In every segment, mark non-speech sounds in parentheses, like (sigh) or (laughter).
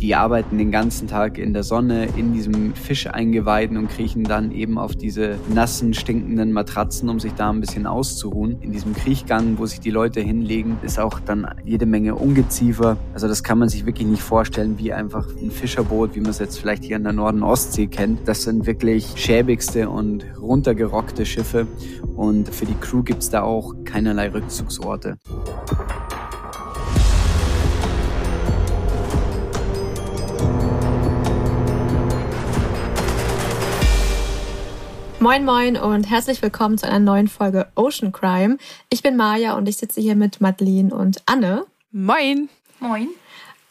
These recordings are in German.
Die arbeiten den ganzen Tag in der Sonne, in diesem Fischeingeweiden und kriechen dann eben auf diese nassen, stinkenden Matratzen, um sich da ein bisschen auszuruhen. In diesem Kriechgang, wo sich die Leute hinlegen, ist auch dann jede Menge Ungeziefer. Also das kann man sich wirklich nicht vorstellen, wie einfach ein Fischerboot, wie man es jetzt vielleicht hier in der Norden-Ostsee kennt. Das sind wirklich schäbigste und runtergerockte Schiffe und für die Crew gibt es da auch keinerlei Rückzugsorte. Moin Moin und herzlich willkommen zu einer neuen Folge Ocean Crime. Ich bin Maja und ich sitze hier mit Madeline und Anne. Moin. Moin.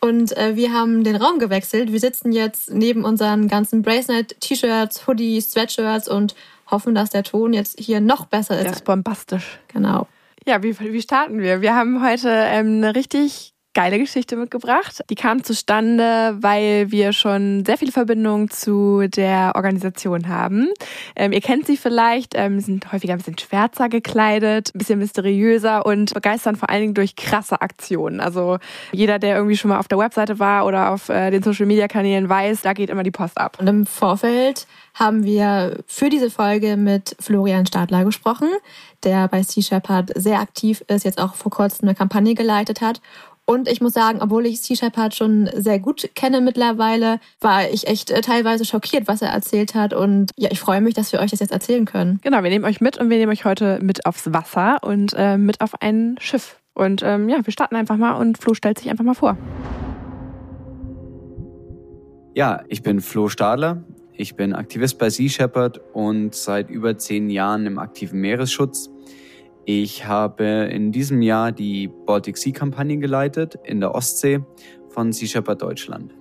Und äh, wir haben den Raum gewechselt. Wir sitzen jetzt neben unseren ganzen Bracelet, T-Shirts, Hoodies, Sweatshirts und hoffen, dass der Ton jetzt hier noch besser ist. Der ist bombastisch. Genau. Ja, wie, wie starten wir? Wir haben heute ähm, eine richtig geile Geschichte mitgebracht. Die kam zustande, weil wir schon sehr viele Verbindungen zu der Organisation haben. Ähm, ihr kennt sie vielleicht, ähm, sind häufiger ein bisschen schwärzer gekleidet, ein bisschen mysteriöser und begeistern vor allen Dingen durch krasse Aktionen. Also jeder, der irgendwie schon mal auf der Webseite war oder auf äh, den Social-Media-Kanälen weiß, da geht immer die Post ab. Und im Vorfeld haben wir für diese Folge mit Florian Stadler gesprochen, der bei Sea Shepherd sehr aktiv ist, jetzt auch vor kurzem eine Kampagne geleitet hat und ich muss sagen, obwohl ich Sea Shepherd schon sehr gut kenne mittlerweile, war ich echt äh, teilweise schockiert, was er erzählt hat. Und ja, ich freue mich, dass wir euch das jetzt erzählen können. Genau, wir nehmen euch mit und wir nehmen euch heute mit aufs Wasser und äh, mit auf ein Schiff. Und ähm, ja, wir starten einfach mal und Flo stellt sich einfach mal vor. Ja, ich bin Flo Stadler. Ich bin Aktivist bei Sea Shepherd und seit über zehn Jahren im aktiven Meeresschutz. Ich habe in diesem Jahr die Baltic Sea Kampagne geleitet in der Ostsee von Sea Shepherd Deutschland.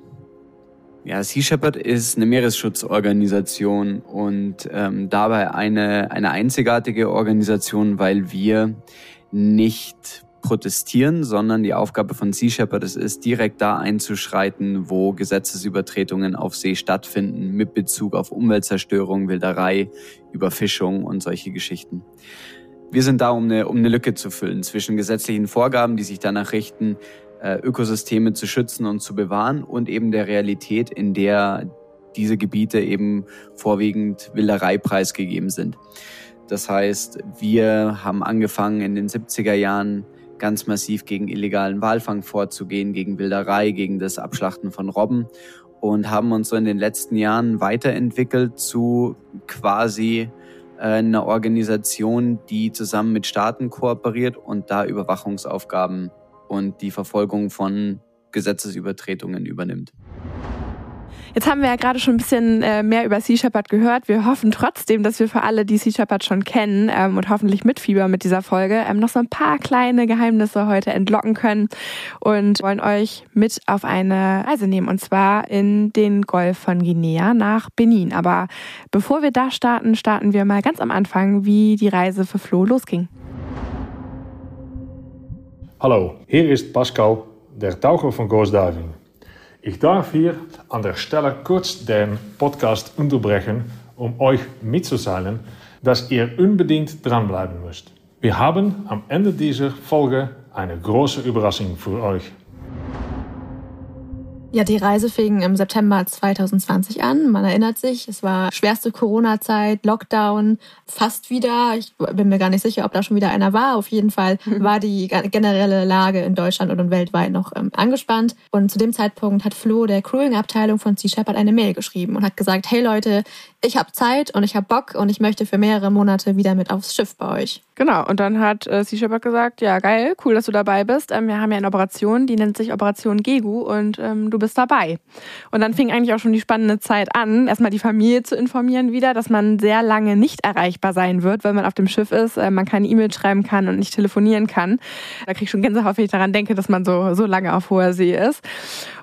Ja, Sea Shepherd ist eine Meeresschutzorganisation und ähm, dabei eine, eine einzigartige Organisation, weil wir nicht protestieren, sondern die Aufgabe von Sea Shepherd es ist, direkt da einzuschreiten, wo Gesetzesübertretungen auf See stattfinden, mit Bezug auf Umweltzerstörung, Wilderei, Überfischung und solche Geschichten. Wir sind da, um eine, um eine Lücke zu füllen zwischen gesetzlichen Vorgaben, die sich danach richten, äh, Ökosysteme zu schützen und zu bewahren und eben der Realität, in der diese Gebiete eben vorwiegend Wilderei preisgegeben sind. Das heißt, wir haben angefangen in den 70er Jahren ganz massiv gegen illegalen Walfang vorzugehen, gegen Wilderei, gegen das Abschlachten von Robben und haben uns so in den letzten Jahren weiterentwickelt zu quasi eine Organisation, die zusammen mit Staaten kooperiert und da Überwachungsaufgaben und die Verfolgung von Gesetzesübertretungen übernimmt. Jetzt haben wir ja gerade schon ein bisschen äh, mehr über Sea Shepherd gehört. Wir hoffen trotzdem, dass wir für alle, die Sea Shepherd schon kennen ähm, und hoffentlich mitfiebern mit dieser Folge, ähm, noch so ein paar kleine Geheimnisse heute entlocken können und wollen euch mit auf eine Reise nehmen und zwar in den Golf von Guinea nach Benin. Aber bevor wir da starten, starten wir mal ganz am Anfang, wie die Reise für Flo losging. Hallo, hier ist Pascal, der Taucher von Ghost Diving. Ich darf hier an der Stelle kurz den Podcast unterbrechen, um euch mitzuteilen, dass ihr unbedingt dranbleiben müsst. Wir haben am Ende dieser Folge eine große Überraschung für euch. Ja, die Reise fing im September 2020 an. Man erinnert sich, es war schwerste Corona-Zeit, Lockdown, fast wieder. Ich bin mir gar nicht sicher, ob da schon wieder einer war. Auf jeden Fall mhm. war die generelle Lage in Deutschland und weltweit noch ähm, angespannt. Und zu dem Zeitpunkt hat Flo der Crewing-Abteilung von Sea Shepherd eine Mail geschrieben und hat gesagt, hey Leute, ich habe Zeit und ich habe Bock und ich möchte für mehrere Monate wieder mit aufs Schiff bei euch. Genau, und dann hat äh, Sea Shepherd gesagt, ja geil, cool, dass du dabei bist. Ähm, wir haben ja eine Operation, die nennt sich Operation Gegu und ähm, du bist dabei. Und dann fing eigentlich auch schon die spannende Zeit an, erstmal die Familie zu informieren wieder, dass man sehr lange nicht erreichbar sein wird, weil man auf dem Schiff ist, äh, man keine E-Mail schreiben kann und nicht telefonieren kann. Da krieg ich schon Gänsehaut, wenn ich daran denke, dass man so, so lange auf hoher See ist.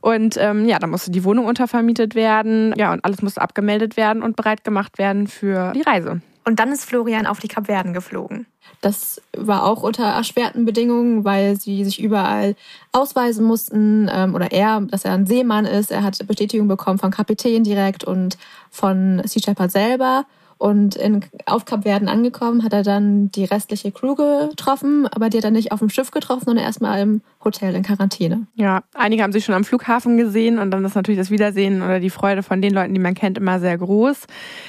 Und ähm, ja, dann musste die Wohnung untervermietet werden, ja, und alles musste abgemeldet werden und bereit gemacht werden für die Reise. Und dann ist Florian auf die Kapverden geflogen. Das war auch unter erschwerten Bedingungen, weil sie sich überall ausweisen mussten ähm, oder er, dass er ein Seemann ist. Er hat Bestätigung bekommen vom Kapitän direkt und von Sea Shepherd selber. Und in, auf Kapverden angekommen, hat er dann die restliche Crew getroffen, aber die hat er nicht auf dem Schiff getroffen, sondern erstmal im Hotel in Quarantäne. Ja, einige haben sich schon am Flughafen gesehen und dann ist natürlich das Wiedersehen oder die Freude von den Leuten, die man kennt, immer sehr groß.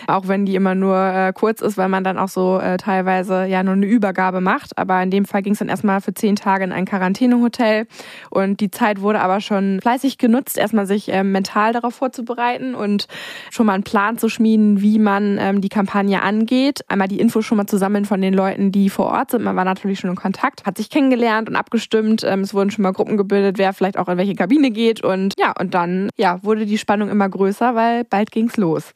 Auch wenn die immer nur äh, kurz ist, weil man dann auch so äh, teilweise ja nur eine Übergabe macht. Aber in dem Fall ging es dann erstmal für zehn Tage in ein Quarantänehotel und die Zeit wurde aber schon fleißig genutzt, erstmal sich äh, mental darauf vorzubereiten und schon mal einen Plan zu schmieden, wie man ähm, die Kampagne angeht. Einmal die Infos schon mal zu sammeln von den Leuten, die vor Ort sind. Man war natürlich schon in Kontakt, hat sich kennengelernt und abgestimmt. Ähm, es wurden schon mal Gruppen gebildet, wer vielleicht auch in welche Kabine geht. Und ja, und dann ja, wurde die Spannung immer größer, weil bald ging's los.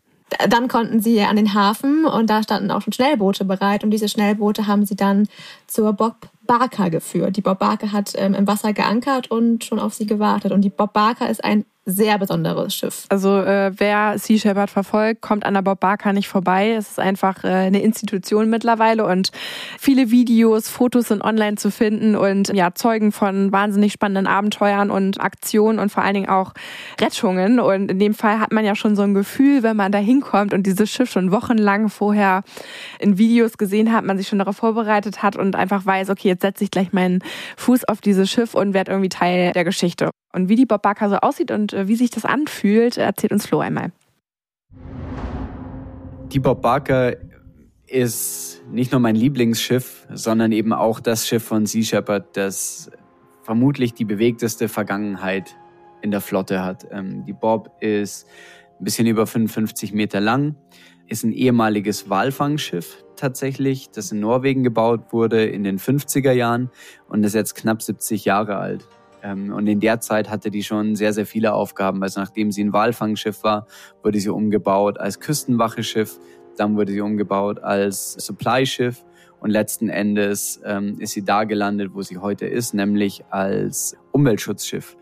Dann konnten sie an den Hafen und da standen auch schon Schnellboote bereit und diese Schnellboote haben sie dann zur Bob Barker geführt. Die Bob Barker hat ähm, im Wasser geankert und schon auf sie gewartet. Und die Bob Barker ist ein sehr besonderes Schiff. Also äh, wer Sea Shepherd verfolgt, kommt an der Bob Barker nicht vorbei. Es ist einfach äh, eine Institution mittlerweile und viele Videos, Fotos sind online zu finden und ja, zeugen von wahnsinnig spannenden Abenteuern und Aktionen und vor allen Dingen auch Rettungen. Und in dem Fall hat man ja schon so ein Gefühl, wenn man da hinkommt und dieses Schiff schon wochenlang vorher in Videos gesehen hat, man sich schon darauf vorbereitet hat und einfach weiß, okay, jetzt setze ich gleich meinen Fuß auf dieses Schiff und werde irgendwie Teil der Geschichte. Und wie die Bob Barker so aussieht und äh, wie sich das anfühlt, erzählt uns Flo einmal. Die Bob Barker ist nicht nur mein Lieblingsschiff, sondern eben auch das Schiff von Sea Shepherd, das vermutlich die bewegteste Vergangenheit in der Flotte hat. Ähm, die Bob ist ein bisschen über 55 Meter lang, ist ein ehemaliges Walfangschiff tatsächlich, das in Norwegen gebaut wurde in den 50er Jahren und ist jetzt knapp 70 Jahre alt. Ähm, und in der Zeit hatte die schon sehr, sehr viele Aufgaben. Also nachdem sie ein Walfangschiff war, wurde sie umgebaut als Küstenwacheschiff. Dann wurde sie umgebaut als Supply-Schiff. Und letzten Endes ähm, ist sie da gelandet, wo sie heute ist, nämlich als Umweltschutzschiff.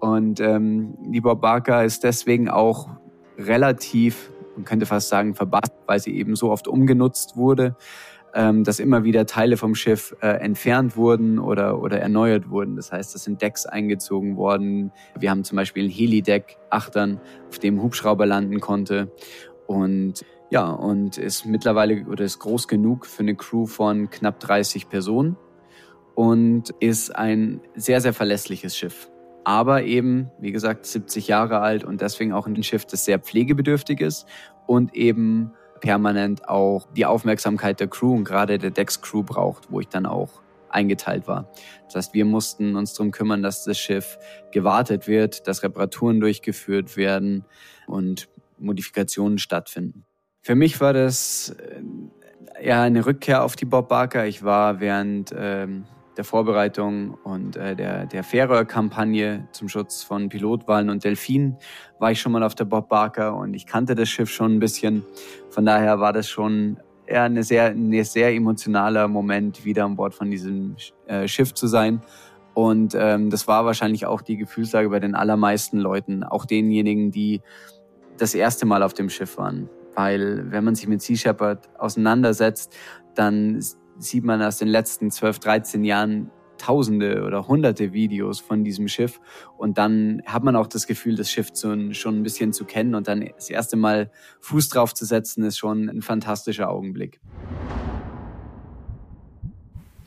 Und ähm, die Bob Barker ist deswegen auch relativ, man könnte fast sagen, verbasst, weil sie eben so oft umgenutzt wurde, ähm, dass immer wieder Teile vom Schiff äh, entfernt wurden oder, oder erneuert wurden. Das heißt, es sind Decks eingezogen worden. Wir haben zum Beispiel ein Helideck, Achtern, auf dem Hubschrauber landen konnte. Und ja, und ist mittlerweile oder ist groß genug für eine Crew von knapp 30 Personen und ist ein sehr, sehr verlässliches Schiff. Aber eben, wie gesagt, 70 Jahre alt und deswegen auch ein Schiff, das sehr pflegebedürftig ist und eben permanent auch die Aufmerksamkeit der Crew und gerade der Decks-Crew braucht, wo ich dann auch eingeteilt war. Das heißt, wir mussten uns darum kümmern, dass das Schiff gewartet wird, dass Reparaturen durchgeführt werden und Modifikationen stattfinden. Für mich war das äh, ja eine Rückkehr auf die Bob Barker. Ich war während ähm, der Vorbereitung und äh, der, der Färöer-Kampagne zum Schutz von Pilotwahlen und Delfinen war ich schon mal auf der Bob Barker und ich kannte das Schiff schon ein bisschen. Von daher war das schon eher eine sehr, ein sehr emotionaler Moment, wieder an Bord von diesem äh, Schiff zu sein. Und ähm, das war wahrscheinlich auch die Gefühlslage bei den allermeisten Leuten, auch denjenigen, die das erste Mal auf dem Schiff waren. Weil wenn man sich mit Sea Shepherd auseinandersetzt, dann sieht man aus den letzten 12, 13 Jahren tausende oder hunderte Videos von diesem Schiff. Und dann hat man auch das Gefühl, das Schiff schon ein bisschen zu kennen. Und dann das erste Mal Fuß drauf zu setzen, ist schon ein fantastischer Augenblick.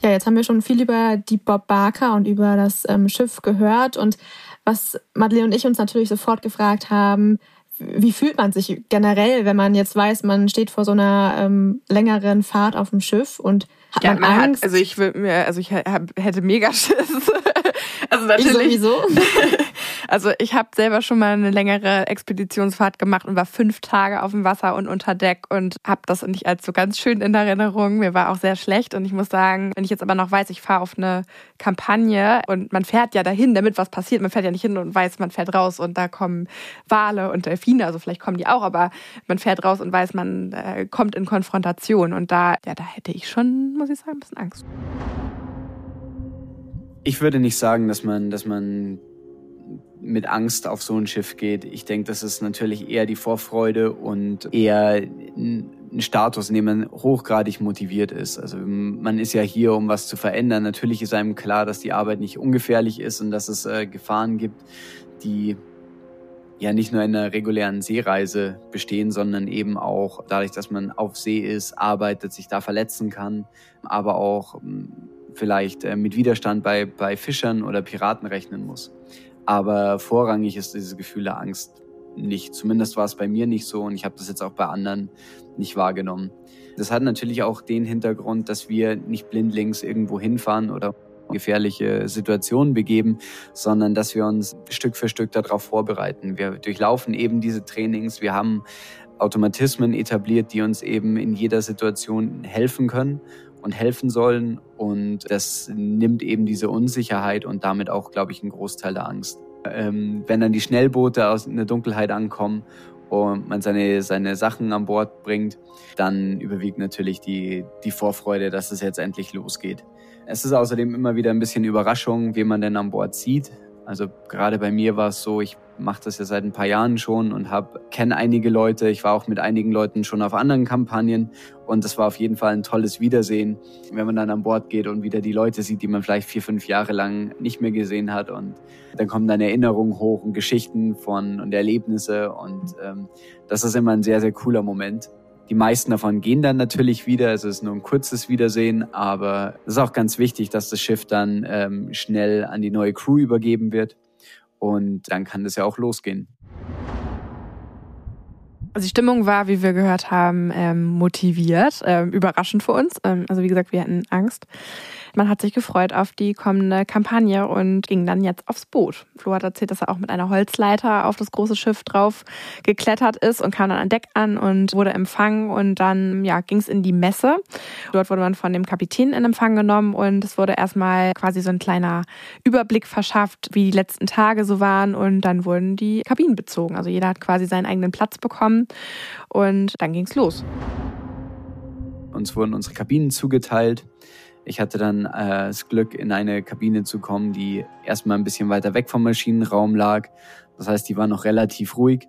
Ja, jetzt haben wir schon viel über die Bob Barker und über das ähm, Schiff gehört. Und was Madeleine und ich uns natürlich sofort gefragt haben, wie fühlt man sich generell, wenn man jetzt weiß, man steht vor so einer ähm, längeren Fahrt auf dem Schiff? Und hat ja, man, man Angst? Hat, also ich würde mir, also ich hab, hätte mega Schiss. (laughs) also natürlich. Ich sowieso. (laughs) Also ich habe selber schon mal eine längere Expeditionsfahrt gemacht und war fünf Tage auf dem Wasser und unter Deck und habe das nicht als so ganz schön in Erinnerung. Mir war auch sehr schlecht und ich muss sagen, wenn ich jetzt aber noch weiß, ich fahre auf eine Kampagne und man fährt ja dahin, damit was passiert. Man fährt ja nicht hin und weiß, man fährt raus und da kommen Wale und Delfine, also vielleicht kommen die auch, aber man fährt raus und weiß, man äh, kommt in Konfrontation und da, ja, da hätte ich schon, muss ich sagen, ein bisschen Angst. Ich würde nicht sagen, dass man, dass man mit Angst auf so ein Schiff geht. Ich denke, das ist natürlich eher die Vorfreude und eher ein Status, in dem man hochgradig motiviert ist. Also man ist ja hier, um was zu verändern. Natürlich ist einem klar, dass die Arbeit nicht ungefährlich ist und dass es äh, Gefahren gibt, die ja nicht nur in einer regulären Seereise bestehen, sondern eben auch dadurch, dass man auf See ist, arbeitet, sich da verletzen kann, aber auch vielleicht äh, mit Widerstand bei, bei Fischern oder Piraten rechnen muss. Aber vorrangig ist dieses Gefühl der Angst nicht. Zumindest war es bei mir nicht so und ich habe das jetzt auch bei anderen nicht wahrgenommen. Das hat natürlich auch den Hintergrund, dass wir nicht blindlings irgendwo hinfahren oder gefährliche Situationen begeben, sondern dass wir uns Stück für Stück darauf vorbereiten. Wir durchlaufen eben diese Trainings, wir haben Automatismen etabliert, die uns eben in jeder Situation helfen können und helfen sollen. Und das nimmt eben diese Unsicherheit und damit auch, glaube ich, einen Großteil der Angst. Ähm, wenn dann die Schnellboote aus in der Dunkelheit ankommen und man seine, seine Sachen an Bord bringt, dann überwiegt natürlich die, die Vorfreude, dass es jetzt endlich losgeht. Es ist außerdem immer wieder ein bisschen Überraschung, wie man denn an Bord sieht. Also gerade bei mir war es so, ich mache das ja seit ein paar Jahren schon und habe kenne einige Leute. Ich war auch mit einigen Leuten schon auf anderen Kampagnen und das war auf jeden Fall ein tolles Wiedersehen, wenn man dann an Bord geht und wieder die Leute sieht, die man vielleicht vier, fünf Jahre lang nicht mehr gesehen hat und dann kommen dann Erinnerungen hoch und Geschichten von und Erlebnisse und ähm, das ist immer ein sehr, sehr cooler Moment. Die meisten davon gehen dann natürlich wieder. Es ist nur ein kurzes Wiedersehen, aber es ist auch ganz wichtig, dass das Schiff dann ähm, schnell an die neue Crew übergeben wird. Und dann kann das ja auch losgehen. Also die Stimmung war, wie wir gehört haben, ähm, motiviert, ähm, überraschend für uns. Ähm, also wie gesagt, wir hatten Angst. Man hat sich gefreut auf die kommende Kampagne und ging dann jetzt aufs Boot. Flo hat erzählt, dass er auch mit einer Holzleiter auf das große Schiff drauf geklettert ist und kam dann an Deck an und wurde empfangen und dann ja, ging es in die Messe. Dort wurde man von dem Kapitän in Empfang genommen und es wurde erstmal quasi so ein kleiner Überblick verschafft, wie die letzten Tage so waren und dann wurden die Kabinen bezogen. Also jeder hat quasi seinen eigenen Platz bekommen und dann ging es los. Uns wurden unsere Kabinen zugeteilt. Ich hatte dann äh, das Glück, in eine Kabine zu kommen, die erstmal ein bisschen weiter weg vom Maschinenraum lag. Das heißt, die war noch relativ ruhig.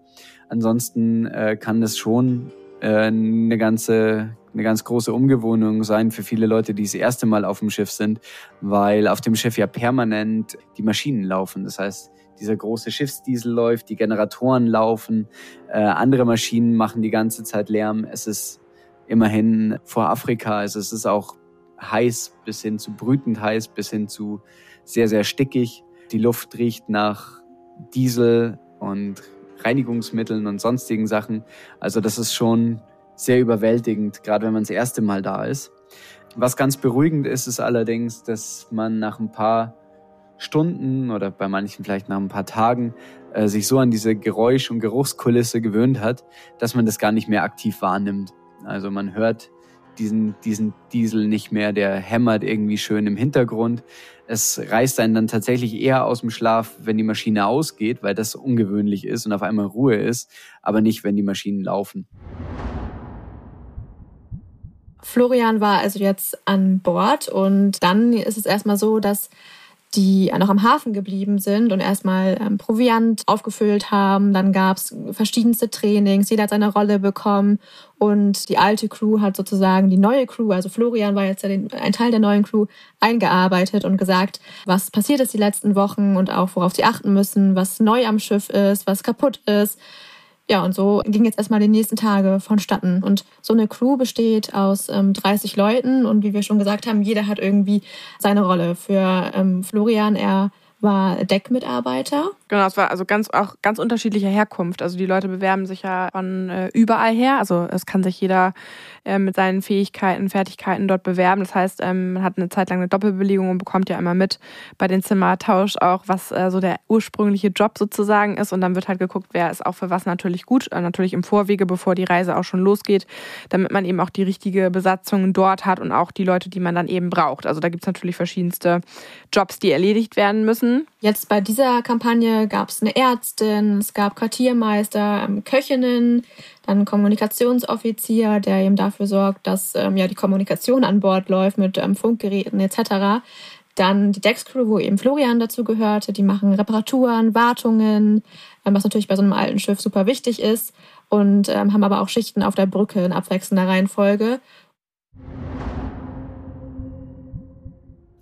Ansonsten äh, kann das schon äh, eine ganze eine ganz große Umgewöhnung sein für viele Leute, die das erste Mal auf dem Schiff sind, weil auf dem Schiff ja permanent die Maschinen laufen. Das heißt, dieser große Schiffsdiesel läuft, die Generatoren laufen, äh, andere Maschinen machen die ganze Zeit Lärm. Es ist immerhin vor Afrika, also es ist auch heiß bis hin zu brütend heiß, bis hin zu sehr, sehr stickig. Die Luft riecht nach Diesel und Reinigungsmitteln und sonstigen Sachen. Also das ist schon sehr überwältigend, gerade wenn man das erste Mal da ist. Was ganz beruhigend ist, ist allerdings, dass man nach ein paar Stunden oder bei manchen vielleicht nach ein paar Tagen äh, sich so an diese Geräusch- und Geruchskulisse gewöhnt hat, dass man das gar nicht mehr aktiv wahrnimmt. Also man hört diesen, diesen Diesel nicht mehr, der hämmert irgendwie schön im Hintergrund. Es reißt einen dann tatsächlich eher aus dem Schlaf, wenn die Maschine ausgeht, weil das ungewöhnlich ist und auf einmal Ruhe ist, aber nicht, wenn die Maschinen laufen. Florian war also jetzt an Bord und dann ist es erstmal so, dass die noch am Hafen geblieben sind und erstmal ähm, Proviant aufgefüllt haben. Dann gab es verschiedenste Trainings, jeder hat seine Rolle bekommen. Und die alte Crew hat sozusagen die neue Crew, also Florian war jetzt ein Teil der neuen Crew, eingearbeitet und gesagt, was passiert ist die letzten Wochen und auch worauf sie achten müssen, was neu am Schiff ist, was kaputt ist ja, und so ging jetzt erstmal die nächsten Tage vonstatten. Und so eine Crew besteht aus ähm, 30 Leuten und wie wir schon gesagt haben, jeder hat irgendwie seine Rolle. Für ähm, Florian, er war Deckmitarbeiter. Genau, es war also ganz auch ganz unterschiedlicher Herkunft. Also die Leute bewerben sich ja von äh, überall her. Also es kann sich jeder äh, mit seinen Fähigkeiten, Fertigkeiten dort bewerben. Das heißt, ähm, man hat eine Zeit lang eine Doppelbelegung und bekommt ja immer mit bei den Zimmertausch auch, was äh, so der ursprüngliche Job sozusagen ist. Und dann wird halt geguckt, wer ist auch für was natürlich gut. Äh, natürlich im Vorwege, bevor die Reise auch schon losgeht, damit man eben auch die richtige Besatzung dort hat und auch die Leute, die man dann eben braucht. Also da gibt es natürlich verschiedenste Jobs, die erledigt werden müssen. Jetzt bei dieser Kampagne gab es eine Ärztin, es gab Quartiermeister, ähm, Köchinnen, dann Kommunikationsoffizier, der eben dafür sorgt, dass ähm, ja die Kommunikation an Bord läuft mit ähm, Funkgeräten etc. Dann die Deckscrew, wo eben Florian dazu gehörte, die machen Reparaturen, Wartungen, was natürlich bei so einem alten Schiff super wichtig ist und ähm, haben aber auch Schichten auf der Brücke in abwechselnder Reihenfolge.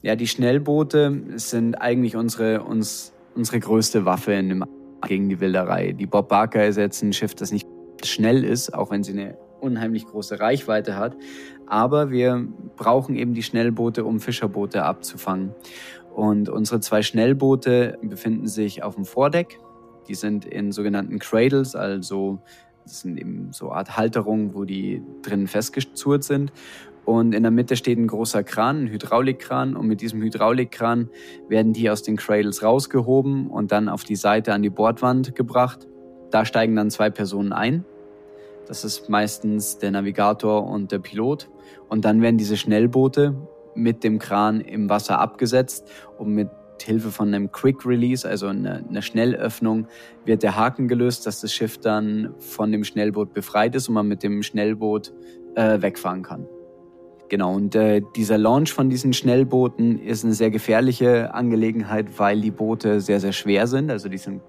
Ja, die Schnellboote sind eigentlich unsere, uns, unsere größte Waffe in dem gegen die Wilderei. Die Bob Barker ist jetzt ein Schiff, das nicht schnell ist, auch wenn sie eine unheimlich große Reichweite hat. Aber wir brauchen eben die Schnellboote, um Fischerboote abzufangen. Und unsere zwei Schnellboote befinden sich auf dem Vordeck. Die sind in sogenannten Cradles, also das sind eben so Art Halterungen, wo die drinnen festgezurrt sind. Und in der Mitte steht ein großer Kran, ein Hydraulikkran. Und mit diesem Hydraulikkran werden die aus den Cradles rausgehoben und dann auf die Seite an die Bordwand gebracht. Da steigen dann zwei Personen ein. Das ist meistens der Navigator und der Pilot. Und dann werden diese Schnellboote mit dem Kran im Wasser abgesetzt und mit Hilfe von einem Quick Release, also einer eine Schnellöffnung, wird der Haken gelöst, dass das Schiff dann von dem Schnellboot befreit ist und man mit dem Schnellboot äh, wegfahren kann. Genau, und äh, dieser Launch von diesen Schnellbooten ist eine sehr gefährliche Angelegenheit, weil die Boote sehr, sehr schwer sind. Also die sind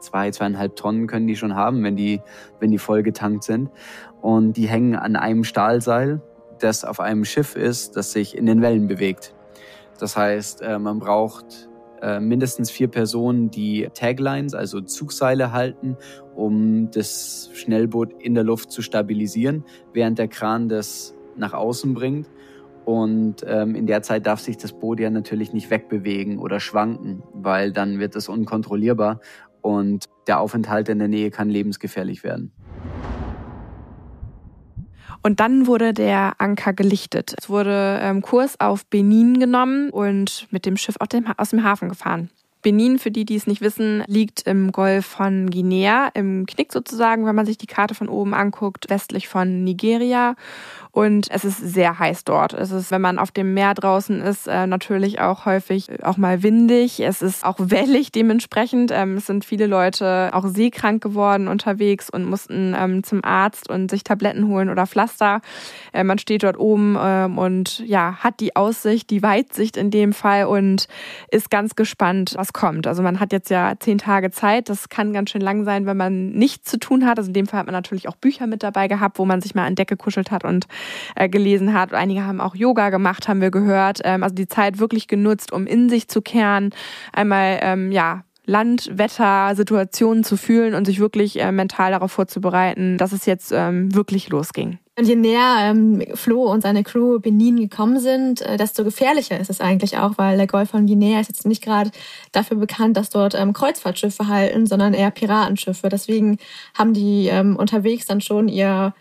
zwei, zweieinhalb Tonnen können die schon haben, wenn die, wenn die voll getankt sind. Und die hängen an einem Stahlseil, das auf einem Schiff ist, das sich in den Wellen bewegt. Das heißt, äh, man braucht äh, mindestens vier Personen, die Taglines, also Zugseile halten, um das Schnellboot in der Luft zu stabilisieren, während der Kran das nach außen bringt. Und ähm, in der Zeit darf sich das Boot ja natürlich nicht wegbewegen oder schwanken, weil dann wird es unkontrollierbar und der Aufenthalt in der Nähe kann lebensgefährlich werden. Und dann wurde der Anker gelichtet. Es wurde ähm, Kurs auf Benin genommen und mit dem Schiff aus dem Hafen gefahren. Benin, für die, die es nicht wissen, liegt im Golf von Guinea, im Knick sozusagen, wenn man sich die Karte von oben anguckt, westlich von Nigeria. Und es ist sehr heiß dort. Es ist, wenn man auf dem Meer draußen ist, äh, natürlich auch häufig äh, auch mal windig. Es ist auch (laughs) wellig dementsprechend. Ähm, es sind viele Leute auch seekrank geworden unterwegs und mussten ähm, zum Arzt und sich Tabletten holen oder Pflaster. Äh, man steht dort oben ähm, und ja, hat die Aussicht, die Weitsicht in dem Fall und ist ganz gespannt, was kommt. Also man hat jetzt ja zehn Tage Zeit. Das kann ganz schön lang sein, wenn man nichts zu tun hat. Also in dem Fall hat man natürlich auch Bücher mit dabei gehabt, wo man sich mal an Decke kuschelt hat und äh, gelesen hat. Einige haben auch Yoga gemacht, haben wir gehört. Ähm, also die Zeit wirklich genutzt, um in sich zu kehren, einmal ähm, ja Land, Wetter, Situationen zu fühlen und sich wirklich äh, mental darauf vorzubereiten, dass es jetzt ähm, wirklich losging. Und je näher ähm, Flo und seine Crew Benin gekommen sind, äh, desto gefährlicher ist es eigentlich auch, weil der Golf von Guinea ist jetzt nicht gerade dafür bekannt, dass dort ähm, Kreuzfahrtschiffe halten, sondern eher Piratenschiffe. Deswegen haben die ähm, unterwegs dann schon ihr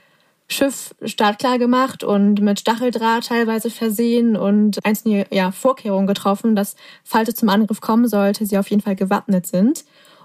Schiff startklar gemacht und mit Stacheldraht teilweise versehen und einzelne ja, Vorkehrungen getroffen, dass, falls es zum Angriff kommen sollte, sie auf jeden Fall gewappnet sind.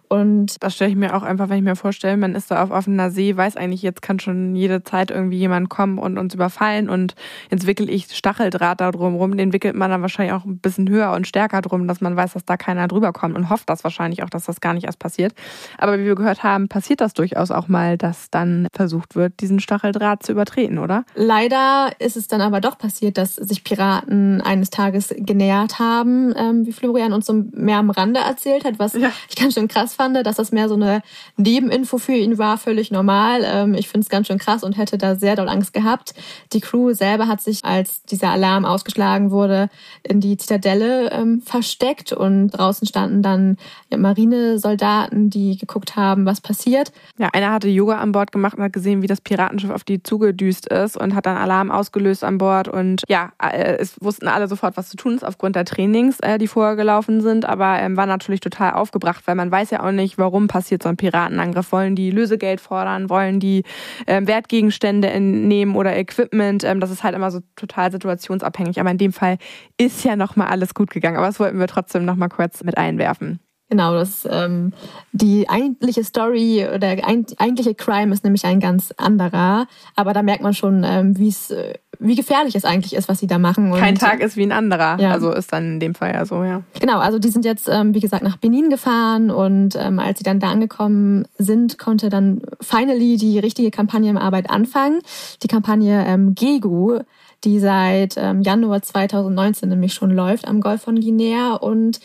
Und das stelle ich mir auch einfach, wenn ich mir vorstelle, man ist da auf offener See, weiß eigentlich, jetzt kann schon jede Zeit irgendwie jemand kommen und uns überfallen und jetzt wickel ich Stacheldraht da drum rum. Den wickelt man dann wahrscheinlich auch ein bisschen höher und stärker drum, dass man weiß, dass da keiner drüber kommt und hofft das wahrscheinlich auch, dass das gar nicht erst passiert. Aber wie wir gehört haben, passiert das durchaus auch mal, dass dann versucht wird, diesen Stacheldraht zu übertreten, oder? Leider ist es dann aber doch passiert, dass sich Piraten eines Tages genähert haben, ähm, wie Florian uns so mehr am Rande erzählt hat, was ja. ich ganz schön krass fand, dass das mehr so eine Nebeninfo für ihn war, völlig normal. Ähm, ich finde es ganz schön krass und hätte da sehr doll Angst gehabt. Die Crew selber hat sich, als dieser Alarm ausgeschlagen wurde, in die Zitadelle ähm, versteckt und draußen standen dann ja, Marinesoldaten, die geguckt haben, was passiert. Ja, einer hatte Yoga an Bord gemacht und hat gesehen, wie das Piratenschiff auf die zugedüst ist und hat dann Alarm ausgelöst an Bord und ja, äh, es wussten alle sofort, was zu tun ist aufgrund der Trainings, äh, die vorher gelaufen sind, aber ähm, war natürlich total aufgebracht, weil man weiß ja auch auch nicht, warum passiert so ein Piratenangriff. Wollen die Lösegeld fordern? Wollen die ähm, Wertgegenstände entnehmen oder Equipment? Ähm, das ist halt immer so total situationsabhängig. Aber in dem Fall ist ja nochmal alles gut gegangen. Aber das wollten wir trotzdem nochmal kurz mit einwerfen. Genau, das ähm, die eigentliche Story oder der eigentliche Crime ist nämlich ein ganz anderer. Aber da merkt man schon, ähm, wie es äh, wie gefährlich es eigentlich ist, was sie da machen. Kein Tag ist wie ein anderer. Ja. Also ist dann in dem Fall ja so, ja. Genau, also die sind jetzt, ähm, wie gesagt, nach Benin gefahren und ähm, als sie dann da angekommen sind, konnte dann finally die richtige Kampagne im Arbeit anfangen. Die Kampagne ähm, GEGU, die seit ähm, Januar 2019 nämlich schon läuft am Golf von Guinea und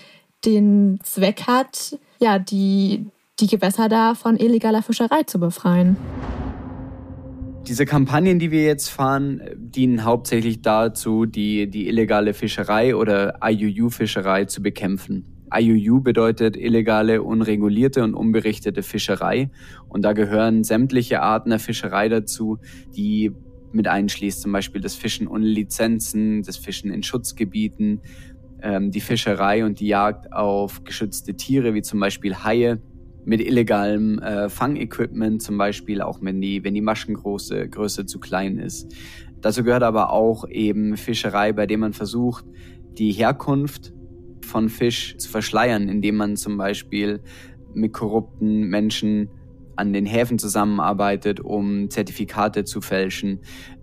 den Zweck hat, ja, die, die Gewässer da von illegaler Fischerei zu befreien. Diese Kampagnen, die wir jetzt fahren, dienen hauptsächlich dazu, die, die illegale Fischerei oder IUU-Fischerei zu bekämpfen. IUU bedeutet illegale, unregulierte und unberichtete Fischerei. Und da gehören sämtliche Arten der Fischerei dazu, die mit einschließt, zum Beispiel das Fischen ohne Lizenzen, das Fischen in Schutzgebieten, ähm, die Fischerei und die Jagd auf geschützte Tiere, wie zum Beispiel Haie, mit illegalem äh, Fangequipment, zum Beispiel auch wenn die, wenn die Maschengröße Größe zu klein ist. Dazu gehört aber auch eben Fischerei, bei dem man versucht, die Herkunft von Fisch zu verschleiern, indem man zum Beispiel mit korrupten Menschen an den Häfen zusammenarbeitet, um Zertifikate zu fälschen,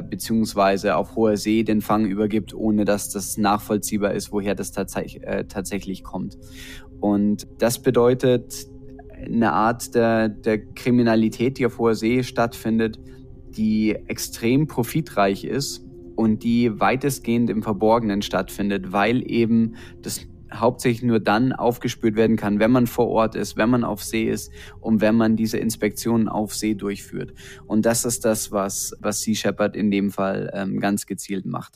beziehungsweise auf hoher See den Fang übergibt, ohne dass das nachvollziehbar ist, woher das tats äh, tatsächlich kommt. Und das bedeutet eine Art der, der Kriminalität, die auf hoher See stattfindet, die extrem profitreich ist und die weitestgehend im Verborgenen stattfindet, weil eben das hauptsächlich nur dann aufgespürt werden kann, wenn man vor Ort ist, wenn man auf See ist und wenn man diese Inspektionen auf See durchführt. Und das ist das, was, was Sea Shepherd in dem Fall ähm, ganz gezielt macht.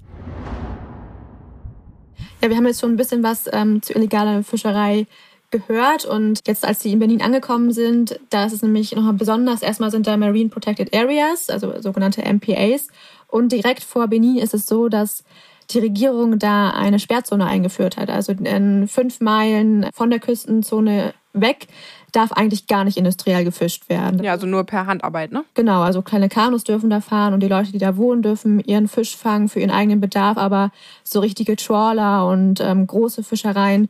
Ja, wir haben jetzt schon ein bisschen was ähm, zu illegaler Fischerei gehört und jetzt, als sie in Berlin angekommen sind, da ist es nämlich nochmal besonders. Erstmal sind da Marine Protected Areas, also sogenannte MPAs. Und direkt vor Benin ist es so, dass die Regierung da eine Sperrzone eingeführt hat. Also in fünf Meilen von der Küstenzone weg darf eigentlich gar nicht industriell gefischt werden. Ja, also nur per Handarbeit, ne? Genau, also kleine Kanus dürfen da fahren und die Leute, die da wohnen, dürfen ihren Fisch fangen für ihren eigenen Bedarf, aber so richtige Trawler und ähm, große Fischereien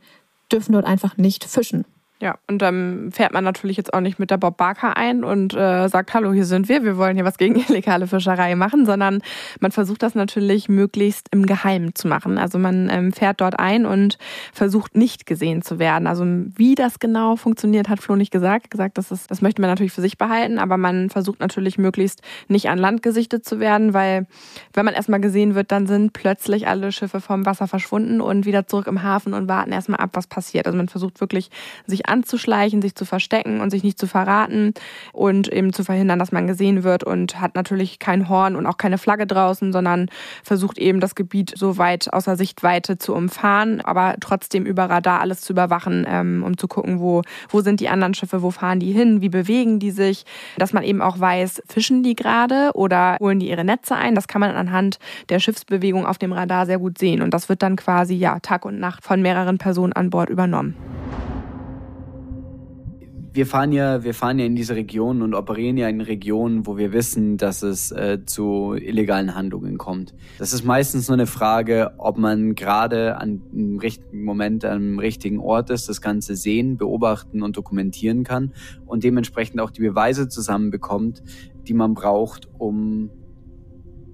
dürfen dort einfach nicht fischen. Ja, und dann fährt man natürlich jetzt auch nicht mit der Bob Barker ein und äh, sagt, hallo, hier sind wir, wir wollen hier was gegen (laughs) illegale Fischerei machen, sondern man versucht das natürlich möglichst im Geheimen zu machen. Also man ähm, fährt dort ein und versucht nicht gesehen zu werden. Also wie das genau funktioniert, hat Flo nicht gesagt. gesagt, das, ist, das möchte man natürlich für sich behalten, aber man versucht natürlich möglichst nicht an Land gesichtet zu werden, weil wenn man erstmal gesehen wird, dann sind plötzlich alle Schiffe vom Wasser verschwunden und wieder zurück im Hafen und warten erstmal ab, was passiert. Also man versucht wirklich, sich anzuschleichen, sich zu verstecken und sich nicht zu verraten und eben zu verhindern, dass man gesehen wird und hat natürlich kein Horn und auch keine Flagge draußen, sondern versucht eben das Gebiet so weit außer Sichtweite zu umfahren, aber trotzdem über Radar alles zu überwachen, ähm, um zu gucken, wo, wo sind die anderen Schiffe, wo fahren die hin, wie bewegen die sich, dass man eben auch weiß, fischen die gerade oder holen die ihre Netze ein. Das kann man anhand der Schiffsbewegung auf dem Radar sehr gut sehen und das wird dann quasi ja Tag und Nacht von mehreren Personen an Bord übernommen wir fahren ja, wir fahren ja in diese Region und operieren ja in Regionen, wo wir wissen, dass es äh, zu illegalen Handlungen kommt. Das ist meistens nur eine Frage, ob man gerade an einem richtigen Moment am richtigen Ort ist, das Ganze sehen, beobachten und dokumentieren kann und dementsprechend auch die Beweise zusammenbekommt, die man braucht, um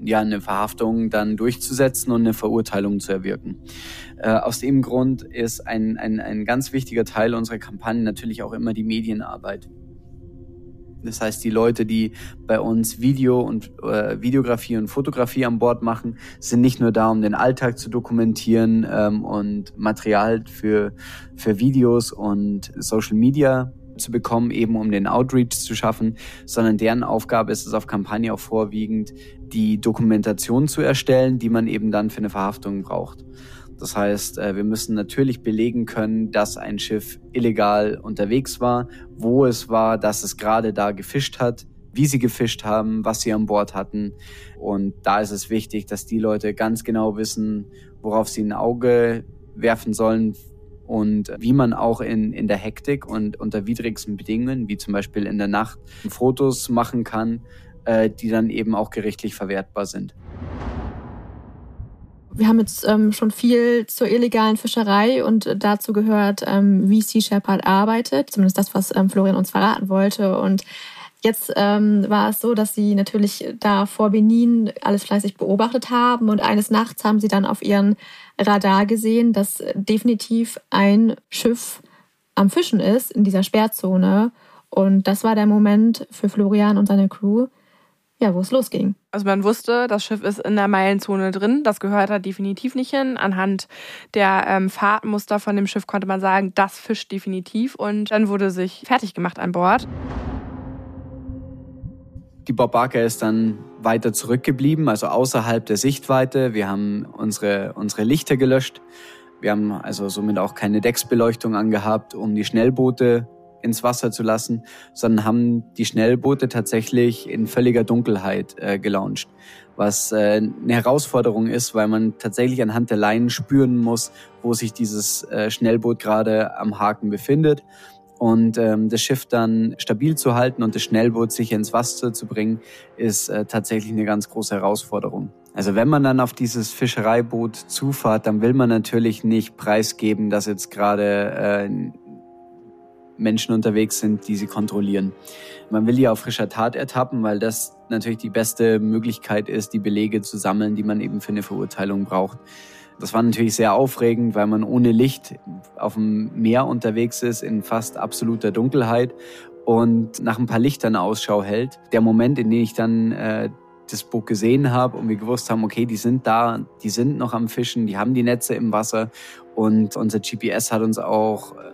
ja, eine Verhaftung dann durchzusetzen und eine Verurteilung zu erwirken. Äh, aus dem Grund ist ein, ein, ein ganz wichtiger Teil unserer Kampagne natürlich auch immer die Medienarbeit. Das heißt, die Leute, die bei uns Video und äh, Videografie und Fotografie an Bord machen, sind nicht nur da, um den Alltag zu dokumentieren ähm, und Material für, für Videos und Social Media zu bekommen, eben um den Outreach zu schaffen, sondern deren Aufgabe ist es auf Kampagne auch vorwiegend, die Dokumentation zu erstellen, die man eben dann für eine Verhaftung braucht. Das heißt, äh, wir müssen natürlich belegen können, dass ein Schiff illegal unterwegs war, wo es war, dass es gerade da gefischt hat, wie sie gefischt haben, was sie an Bord hatten. Und da ist es wichtig, dass die Leute ganz genau wissen, worauf sie ein Auge werfen sollen, und wie man auch in, in der Hektik und unter widrigsten Bedingungen, wie zum Beispiel in der Nacht, Fotos machen kann, äh, die dann eben auch gerichtlich verwertbar sind. Wir haben jetzt ähm, schon viel zur illegalen Fischerei und dazu gehört, ähm, wie Sea Shepherd arbeitet, zumindest das, was ähm, Florian uns verraten wollte. Und Jetzt ähm, war es so, dass sie natürlich da vor Benin alles fleißig beobachtet haben und eines Nachts haben sie dann auf ihren Radar gesehen, dass definitiv ein Schiff am Fischen ist in dieser Sperrzone. Und das war der Moment für Florian und seine Crew, ja, wo es losging. Also man wusste, das Schiff ist in der Meilenzone drin. Das gehört da definitiv nicht hin. Anhand der ähm, Fahrtmuster von dem Schiff konnte man sagen, das fischt definitiv. Und dann wurde sich fertig gemacht an Bord. Die Bob Barker ist dann weiter zurückgeblieben, also außerhalb der Sichtweite. Wir haben unsere, unsere Lichter gelöscht Wir haben also somit auch keine Decksbeleuchtung angehabt, um die Schnellboote ins Wasser zu lassen, sondern haben die Schnellboote tatsächlich in völliger Dunkelheit äh, gelauncht. Was äh, eine Herausforderung ist, weil man tatsächlich anhand der Leinen spüren muss, wo sich dieses äh, Schnellboot gerade am Haken befindet. Und ähm, das Schiff dann stabil zu halten und das Schnellboot sicher ins Wasser zu bringen, ist äh, tatsächlich eine ganz große Herausforderung. Also wenn man dann auf dieses Fischereiboot zufahrt, dann will man natürlich nicht preisgeben, dass jetzt gerade äh, Menschen unterwegs sind, die sie kontrollieren. Man will die auf frischer Tat ertappen, weil das natürlich die beste Möglichkeit ist, die Belege zu sammeln, die man eben für eine Verurteilung braucht. Das war natürlich sehr aufregend, weil man ohne Licht auf dem Meer unterwegs ist, in fast absoluter Dunkelheit und nach ein paar Lichtern Ausschau hält. Der Moment, in dem ich dann äh, das Boot gesehen habe und wir gewusst haben, okay, die sind da, die sind noch am Fischen, die haben die Netze im Wasser und unser GPS hat uns auch äh,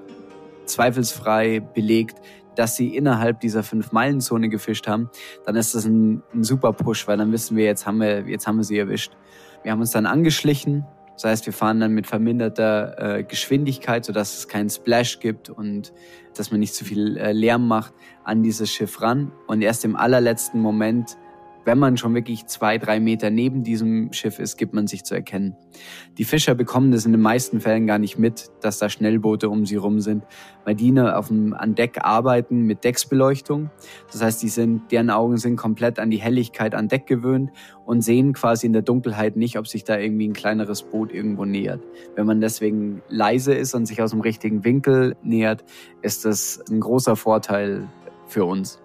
zweifelsfrei belegt, dass sie innerhalb dieser Fünf-Meilen-Zone gefischt haben, dann ist das ein, ein, super Push, weil dann wissen wir, jetzt haben wir, jetzt haben wir sie erwischt. Wir haben uns dann angeschlichen. Das heißt, wir fahren dann mit verminderter äh, Geschwindigkeit, sodass es keinen Splash gibt und dass man nicht zu viel äh, Lärm macht, an dieses Schiff ran. Und erst im allerletzten Moment wenn man schon wirklich zwei, drei Meter neben diesem Schiff ist, gibt man sich zu erkennen. Die Fischer bekommen das in den meisten Fällen gar nicht mit, dass da Schnellboote um sie rum sind, weil die auf dem, an Deck arbeiten mit Decksbeleuchtung. Das heißt, die sind, deren Augen sind komplett an die Helligkeit an Deck gewöhnt und sehen quasi in der Dunkelheit nicht, ob sich da irgendwie ein kleineres Boot irgendwo nähert. Wenn man deswegen leise ist und sich aus dem richtigen Winkel nähert, ist das ein großer Vorteil für uns.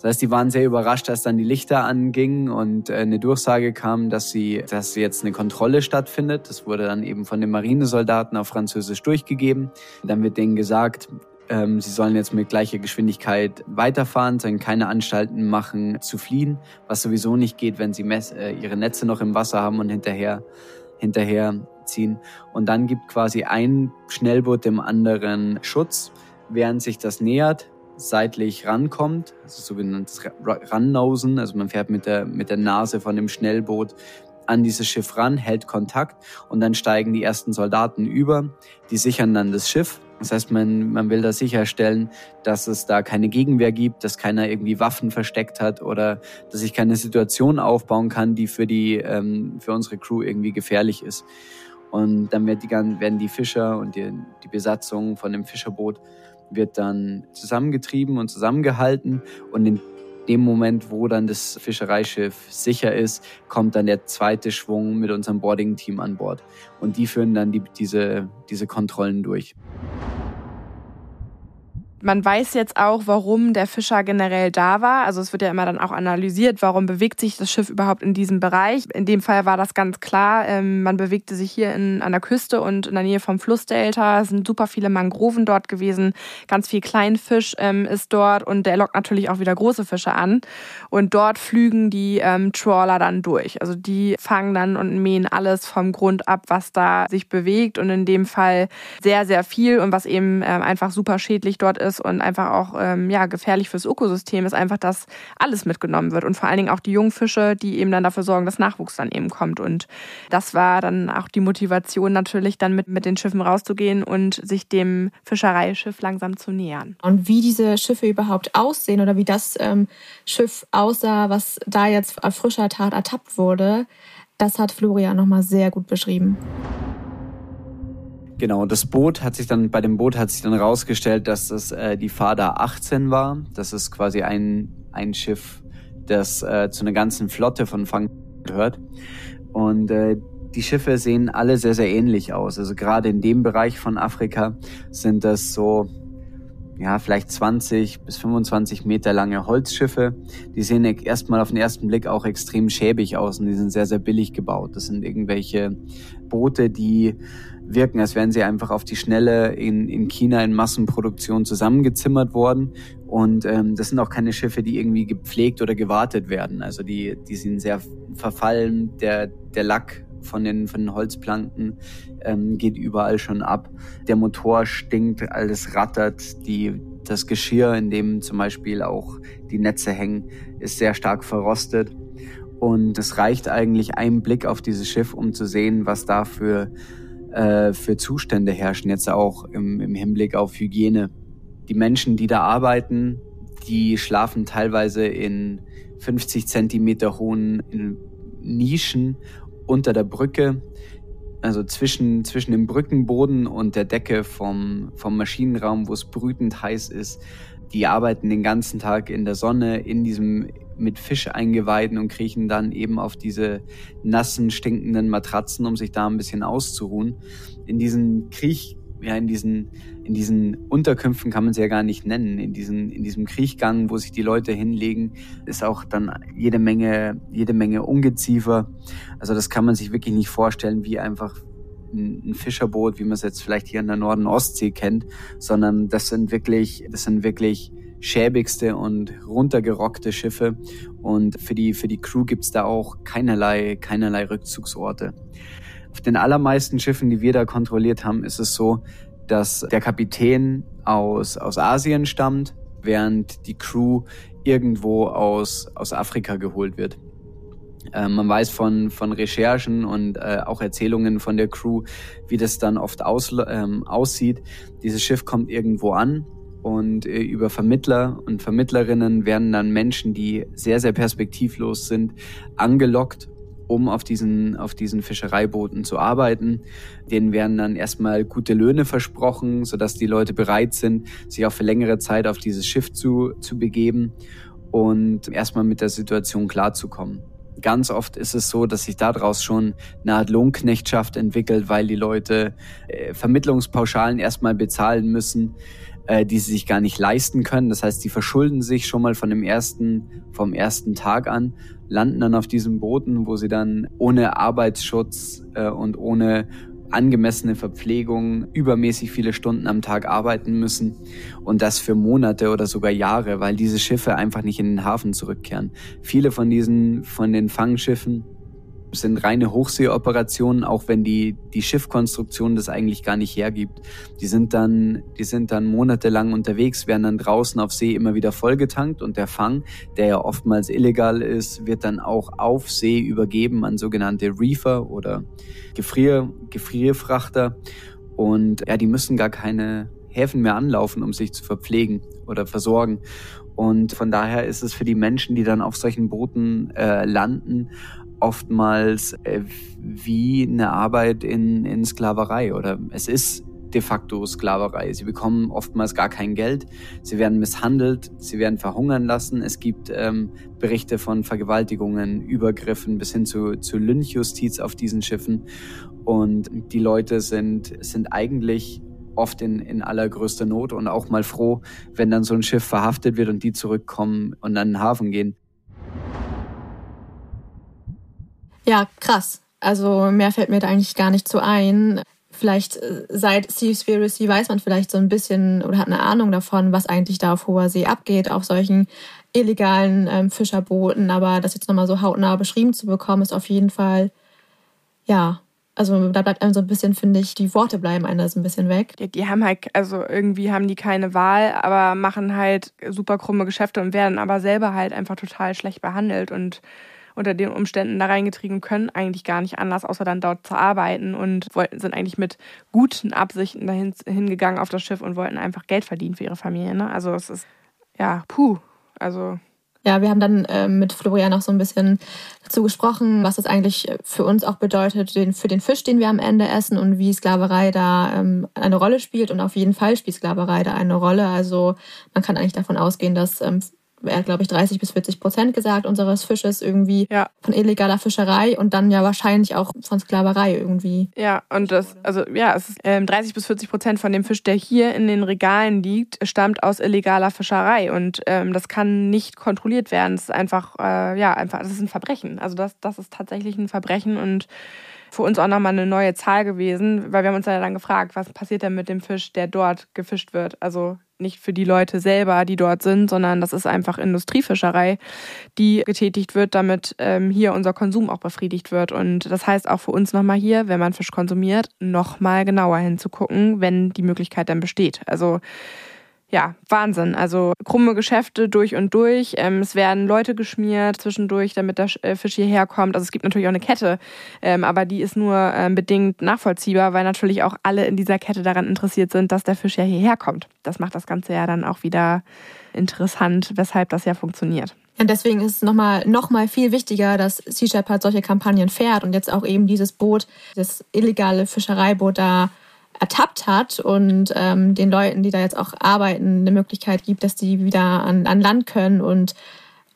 Das heißt, die waren sehr überrascht, als dann die Lichter angingen und äh, eine Durchsage kam, dass sie, dass jetzt eine Kontrolle stattfindet. Das wurde dann eben von den Marinesoldaten auf Französisch durchgegeben. Dann wird denen gesagt, ähm, sie sollen jetzt mit gleicher Geschwindigkeit weiterfahren, sollen keine Anstalten machen zu fliehen, was sowieso nicht geht, wenn sie äh, ihre Netze noch im Wasser haben und hinterher hinterher ziehen. Und dann gibt quasi ein Schnellboot dem anderen Schutz, während sich das nähert seitlich rankommt, also sogenanntes Rannausen, also man fährt mit der, mit der Nase von dem Schnellboot an dieses Schiff ran, hält Kontakt und dann steigen die ersten Soldaten über, die sichern dann das Schiff. Das heißt, man, man will da sicherstellen, dass es da keine Gegenwehr gibt, dass keiner irgendwie Waffen versteckt hat oder dass sich keine Situation aufbauen kann, die für die ähm, für unsere Crew irgendwie gefährlich ist. Und dann wird die, werden die Fischer und die, die Besatzung von dem Fischerboot wird dann zusammengetrieben und zusammengehalten und in dem Moment, wo dann das Fischereischiff sicher ist, kommt dann der zweite Schwung mit unserem Boarding-Team an Bord. Und die führen dann die, diese, diese Kontrollen durch. Man weiß jetzt auch, warum der Fischer generell da war. Also es wird ja immer dann auch analysiert, warum bewegt sich das Schiff überhaupt in diesem Bereich. In dem Fall war das ganz klar. Ähm, man bewegte sich hier in, an der Küste und in der Nähe vom Flussdelta. Es sind super viele Mangroven dort gewesen. Ganz viel Kleinfisch ähm, ist dort und der lockt natürlich auch wieder große Fische an. Und dort flügen die ähm, Trawler dann durch. Also die fangen dann und mähen alles vom Grund ab, was da sich bewegt. Und in dem Fall sehr, sehr viel und was eben ähm, einfach super schädlich dort ist ist und einfach auch ähm, ja, gefährlich fürs Ökosystem ist einfach, dass alles mitgenommen wird und vor allen Dingen auch die Jungfische, die eben dann dafür sorgen, dass Nachwuchs dann eben kommt. Und das war dann auch die Motivation natürlich, dann mit, mit den Schiffen rauszugehen und sich dem Fischereischiff langsam zu nähern. Und wie diese Schiffe überhaupt aussehen oder wie das ähm, Schiff aussah, was da jetzt auf frischer Tat ertappt wurde, das hat Florian nochmal sehr gut beschrieben. Genau, das Boot hat sich dann, bei dem Boot hat sich dann rausgestellt, dass das äh, die Fada 18 war. Das ist quasi ein, ein Schiff, das äh, zu einer ganzen Flotte von Fang gehört. Und äh, die Schiffe sehen alle sehr, sehr ähnlich aus. Also gerade in dem Bereich von Afrika sind das so, ja, vielleicht 20 bis 25 Meter lange Holzschiffe. Die sehen erstmal auf den ersten Blick auch extrem schäbig aus und die sind sehr, sehr billig gebaut. Das sind irgendwelche Boote, die wirken, als wären sie einfach auf die Schnelle in, in China in Massenproduktion zusammengezimmert worden. Und ähm, das sind auch keine Schiffe, die irgendwie gepflegt oder gewartet werden. Also die, die sind sehr verfallen. Der, der Lack von den, von den Holzplanken ähm, geht überall schon ab. Der Motor stinkt, alles rattert. Die, das Geschirr, in dem zum Beispiel auch die Netze hängen, ist sehr stark verrostet. Und es reicht eigentlich ein Blick auf dieses Schiff, um zu sehen, was da für äh, für Zustände herrschen, jetzt auch im, im Hinblick auf Hygiene. Die Menschen, die da arbeiten, die schlafen teilweise in 50 Zentimeter hohen Nischen unter der Brücke, also zwischen, zwischen dem Brückenboden und der Decke vom, vom Maschinenraum, wo es brütend heiß ist. Die arbeiten den ganzen Tag in der Sonne, in diesem mit Fisch eingeweiden und kriechen dann eben auf diese nassen, stinkenden Matratzen, um sich da ein bisschen auszuruhen. In diesen Kriech, ja, in diesen, in diesen Unterkünften kann man sie ja gar nicht nennen. In diesen, in diesem Kriechgang, wo sich die Leute hinlegen, ist auch dann jede Menge, jede Menge Ungeziefer. Also das kann man sich wirklich nicht vorstellen, wie einfach ein Fischerboot, wie man es jetzt vielleicht hier in der Norden Ostsee kennt, sondern das sind wirklich, das sind wirklich schäbigste und runtergerockte Schiffe und für die, für die Crew gibt's da auch keinerlei, keinerlei Rückzugsorte. Auf den allermeisten Schiffen, die wir da kontrolliert haben, ist es so, dass der Kapitän aus, aus Asien stammt, während die Crew irgendwo aus, aus Afrika geholt wird. Äh, man weiß von, von Recherchen und äh, auch Erzählungen von der Crew, wie das dann oft aus, ähm, aussieht. Dieses Schiff kommt irgendwo an und äh, über Vermittler und Vermittlerinnen werden dann Menschen, die sehr, sehr perspektivlos sind, angelockt um auf diesen, auf diesen Fischereibooten zu arbeiten. Denen werden dann erstmal gute Löhne versprochen, sodass die Leute bereit sind, sich auch für längere Zeit auf dieses Schiff zu, zu begeben und erstmal mit der Situation klarzukommen. Ganz oft ist es so, dass sich daraus schon eine Art Lohnknechtschaft entwickelt, weil die Leute äh, Vermittlungspauschalen erstmal bezahlen müssen, äh, die sie sich gar nicht leisten können. Das heißt, sie verschulden sich schon mal von dem ersten, vom ersten Tag an, landen dann auf diesen Booten, wo sie dann ohne Arbeitsschutz äh, und ohne angemessene Verpflegung übermäßig viele Stunden am Tag arbeiten müssen und das für Monate oder sogar Jahre, weil diese Schiffe einfach nicht in den Hafen zurückkehren. Viele von diesen, von den Fangschiffen sind reine Hochseeoperationen, auch wenn die, die Schiffkonstruktion das eigentlich gar nicht hergibt. Die sind dann, die sind dann monatelang unterwegs, werden dann draußen auf See immer wieder vollgetankt und der Fang, der ja oftmals illegal ist, wird dann auch auf See übergeben an sogenannte Reefer oder Gefrier, Gefrierfrachter. Und ja, die müssen gar keine Häfen mehr anlaufen, um sich zu verpflegen oder versorgen. Und von daher ist es für die Menschen, die dann auf solchen Booten äh, landen, oftmals äh, wie eine Arbeit in, in Sklaverei oder es ist de facto Sklaverei. Sie bekommen oftmals gar kein Geld, sie werden misshandelt, sie werden verhungern lassen. Es gibt ähm, Berichte von Vergewaltigungen, Übergriffen bis hin zu, zu Lynchjustiz auf diesen Schiffen. Und die Leute sind, sind eigentlich oft in, in allergrößter Not und auch mal froh, wenn dann so ein Schiff verhaftet wird und die zurückkommen und an den Hafen gehen. Ja, krass. Also mehr fällt mir da eigentlich gar nicht so ein. Vielleicht äh, seit Seaspiracy weiß man vielleicht so ein bisschen oder hat eine Ahnung davon, was eigentlich da auf hoher See abgeht, auf solchen illegalen ähm, Fischerbooten. Aber das jetzt nochmal so hautnah beschrieben zu bekommen, ist auf jeden Fall, ja, also da bleibt einem so ein bisschen, finde ich, die Worte bleiben einem so ein bisschen weg. Ja, die haben halt, also irgendwie haben die keine Wahl, aber machen halt super krumme Geschäfte und werden aber selber halt einfach total schlecht behandelt und unter den Umständen da reingetrieben können eigentlich gar nicht anders, außer dann dort zu arbeiten und wollten, sind eigentlich mit guten Absichten dahin hingegangen auf das Schiff und wollten einfach Geld verdienen für ihre Familie. Ne? Also es ist, ja, puh. Also ja, wir haben dann äh, mit Florian noch so ein bisschen dazu gesprochen, was das eigentlich für uns auch bedeutet, den, für den Fisch, den wir am Ende essen und wie Sklaverei da ähm, eine Rolle spielt. Und auf jeden Fall spielt Sklaverei da eine Rolle. Also man kann eigentlich davon ausgehen, dass ähm, er hat, glaube ich, 30 bis 40 Prozent gesagt, unseres Fisches irgendwie ja. von illegaler Fischerei und dann ja wahrscheinlich auch von Sklaverei irgendwie. Ja, und das, also ja, es ist, ähm, 30 bis 40 Prozent von dem Fisch, der hier in den Regalen liegt, stammt aus illegaler Fischerei und ähm, das kann nicht kontrolliert werden. Das ist einfach, äh, ja, einfach, das ist ein Verbrechen. Also das, das ist tatsächlich ein Verbrechen und für uns auch nochmal eine neue Zahl gewesen, weil wir haben uns ja dann gefragt, was passiert denn mit dem Fisch, der dort gefischt wird? Also nicht für die Leute selber, die dort sind, sondern das ist einfach Industriefischerei, die getätigt wird, damit ähm, hier unser Konsum auch befriedigt wird. Und das heißt auch für uns nochmal hier, wenn man Fisch konsumiert, nochmal genauer hinzugucken, wenn die Möglichkeit dann besteht. Also ja, Wahnsinn. Also krumme Geschäfte durch und durch. Ähm, es werden Leute geschmiert zwischendurch, damit der äh, Fisch hierher kommt. Also es gibt natürlich auch eine Kette, ähm, aber die ist nur ähm, bedingt nachvollziehbar, weil natürlich auch alle in dieser Kette daran interessiert sind, dass der Fisch ja hierher kommt. Das macht das Ganze ja dann auch wieder interessant, weshalb das ja funktioniert. Und deswegen ist es nochmal noch mal viel wichtiger, dass Sea Shepherd solche Kampagnen fährt und jetzt auch eben dieses Boot, das illegale Fischereiboot da ertappt hat und ähm, den Leuten, die da jetzt auch arbeiten, eine Möglichkeit gibt, dass die wieder an, an Land können und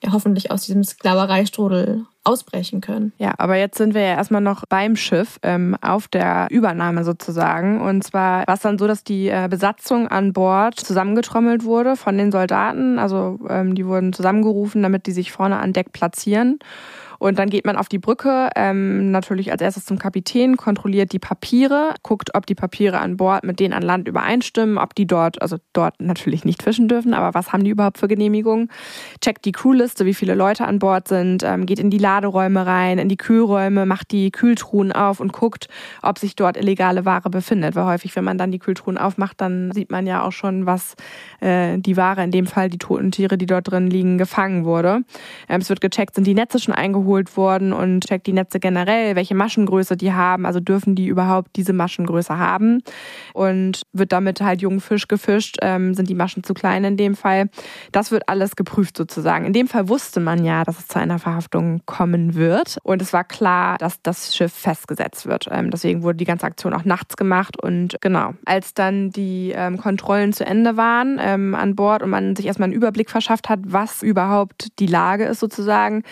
ja, hoffentlich aus diesem Sklavereistrudel ausbrechen können. Ja, aber jetzt sind wir ja erstmal noch beim Schiff, ähm, auf der Übernahme sozusagen. Und zwar war es dann so, dass die äh, Besatzung an Bord zusammengetrommelt wurde von den Soldaten. Also ähm, die wurden zusammengerufen, damit die sich vorne an Deck platzieren. Und dann geht man auf die Brücke, ähm, natürlich als erstes zum Kapitän, kontrolliert die Papiere, guckt, ob die Papiere an Bord mit denen an Land übereinstimmen, ob die dort, also dort natürlich nicht fischen dürfen, aber was haben die überhaupt für Genehmigungen? Checkt die Crewliste, wie viele Leute an Bord sind, ähm, geht in die Laderäume rein, in die Kühlräume, macht die Kühltruhen auf und guckt, ob sich dort illegale Ware befindet. Weil häufig, wenn man dann die Kühltruhen aufmacht, dann sieht man ja auch schon, was äh, die Ware, in dem Fall die toten Tiere, die dort drin liegen, gefangen wurde. Ähm, es wird gecheckt, sind die Netze schon eingeholt, geholt worden und checkt die Netze generell, welche Maschengröße die haben. Also dürfen die überhaupt diese Maschengröße haben? Und wird damit halt jungen Fisch gefischt? Ähm, sind die Maschen zu klein in dem Fall? Das wird alles geprüft sozusagen. In dem Fall wusste man ja, dass es zu einer Verhaftung kommen wird. Und es war klar, dass das Schiff festgesetzt wird. Ähm, deswegen wurde die ganze Aktion auch nachts gemacht. Und genau, als dann die ähm, Kontrollen zu Ende waren ähm, an Bord und man sich erstmal einen Überblick verschafft hat, was überhaupt die Lage ist sozusagen,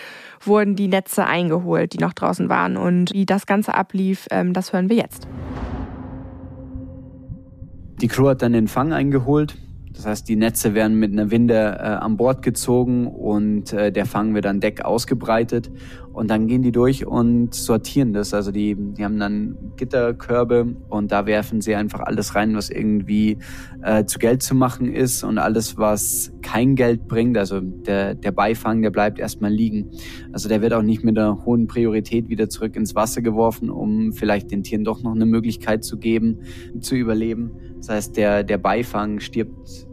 wurden die Netze eingeholt, die noch draußen waren. Und wie das Ganze ablief, ähm, das hören wir jetzt. Die Crew hat dann den Fang eingeholt. Das heißt, die Netze werden mit einer Winde äh, an Bord gezogen und äh, der Fang wird an Deck ausgebreitet. Und dann gehen die durch und sortieren das. Also die, die haben dann Gitterkörbe und da werfen sie einfach alles rein, was irgendwie äh, zu Geld zu machen ist und alles, was kein Geld bringt. Also der, der Beifang, der bleibt erstmal liegen. Also der wird auch nicht mit einer hohen Priorität wieder zurück ins Wasser geworfen, um vielleicht den Tieren doch noch eine Möglichkeit zu geben, zu überleben. Das heißt, der, der Beifang stirbt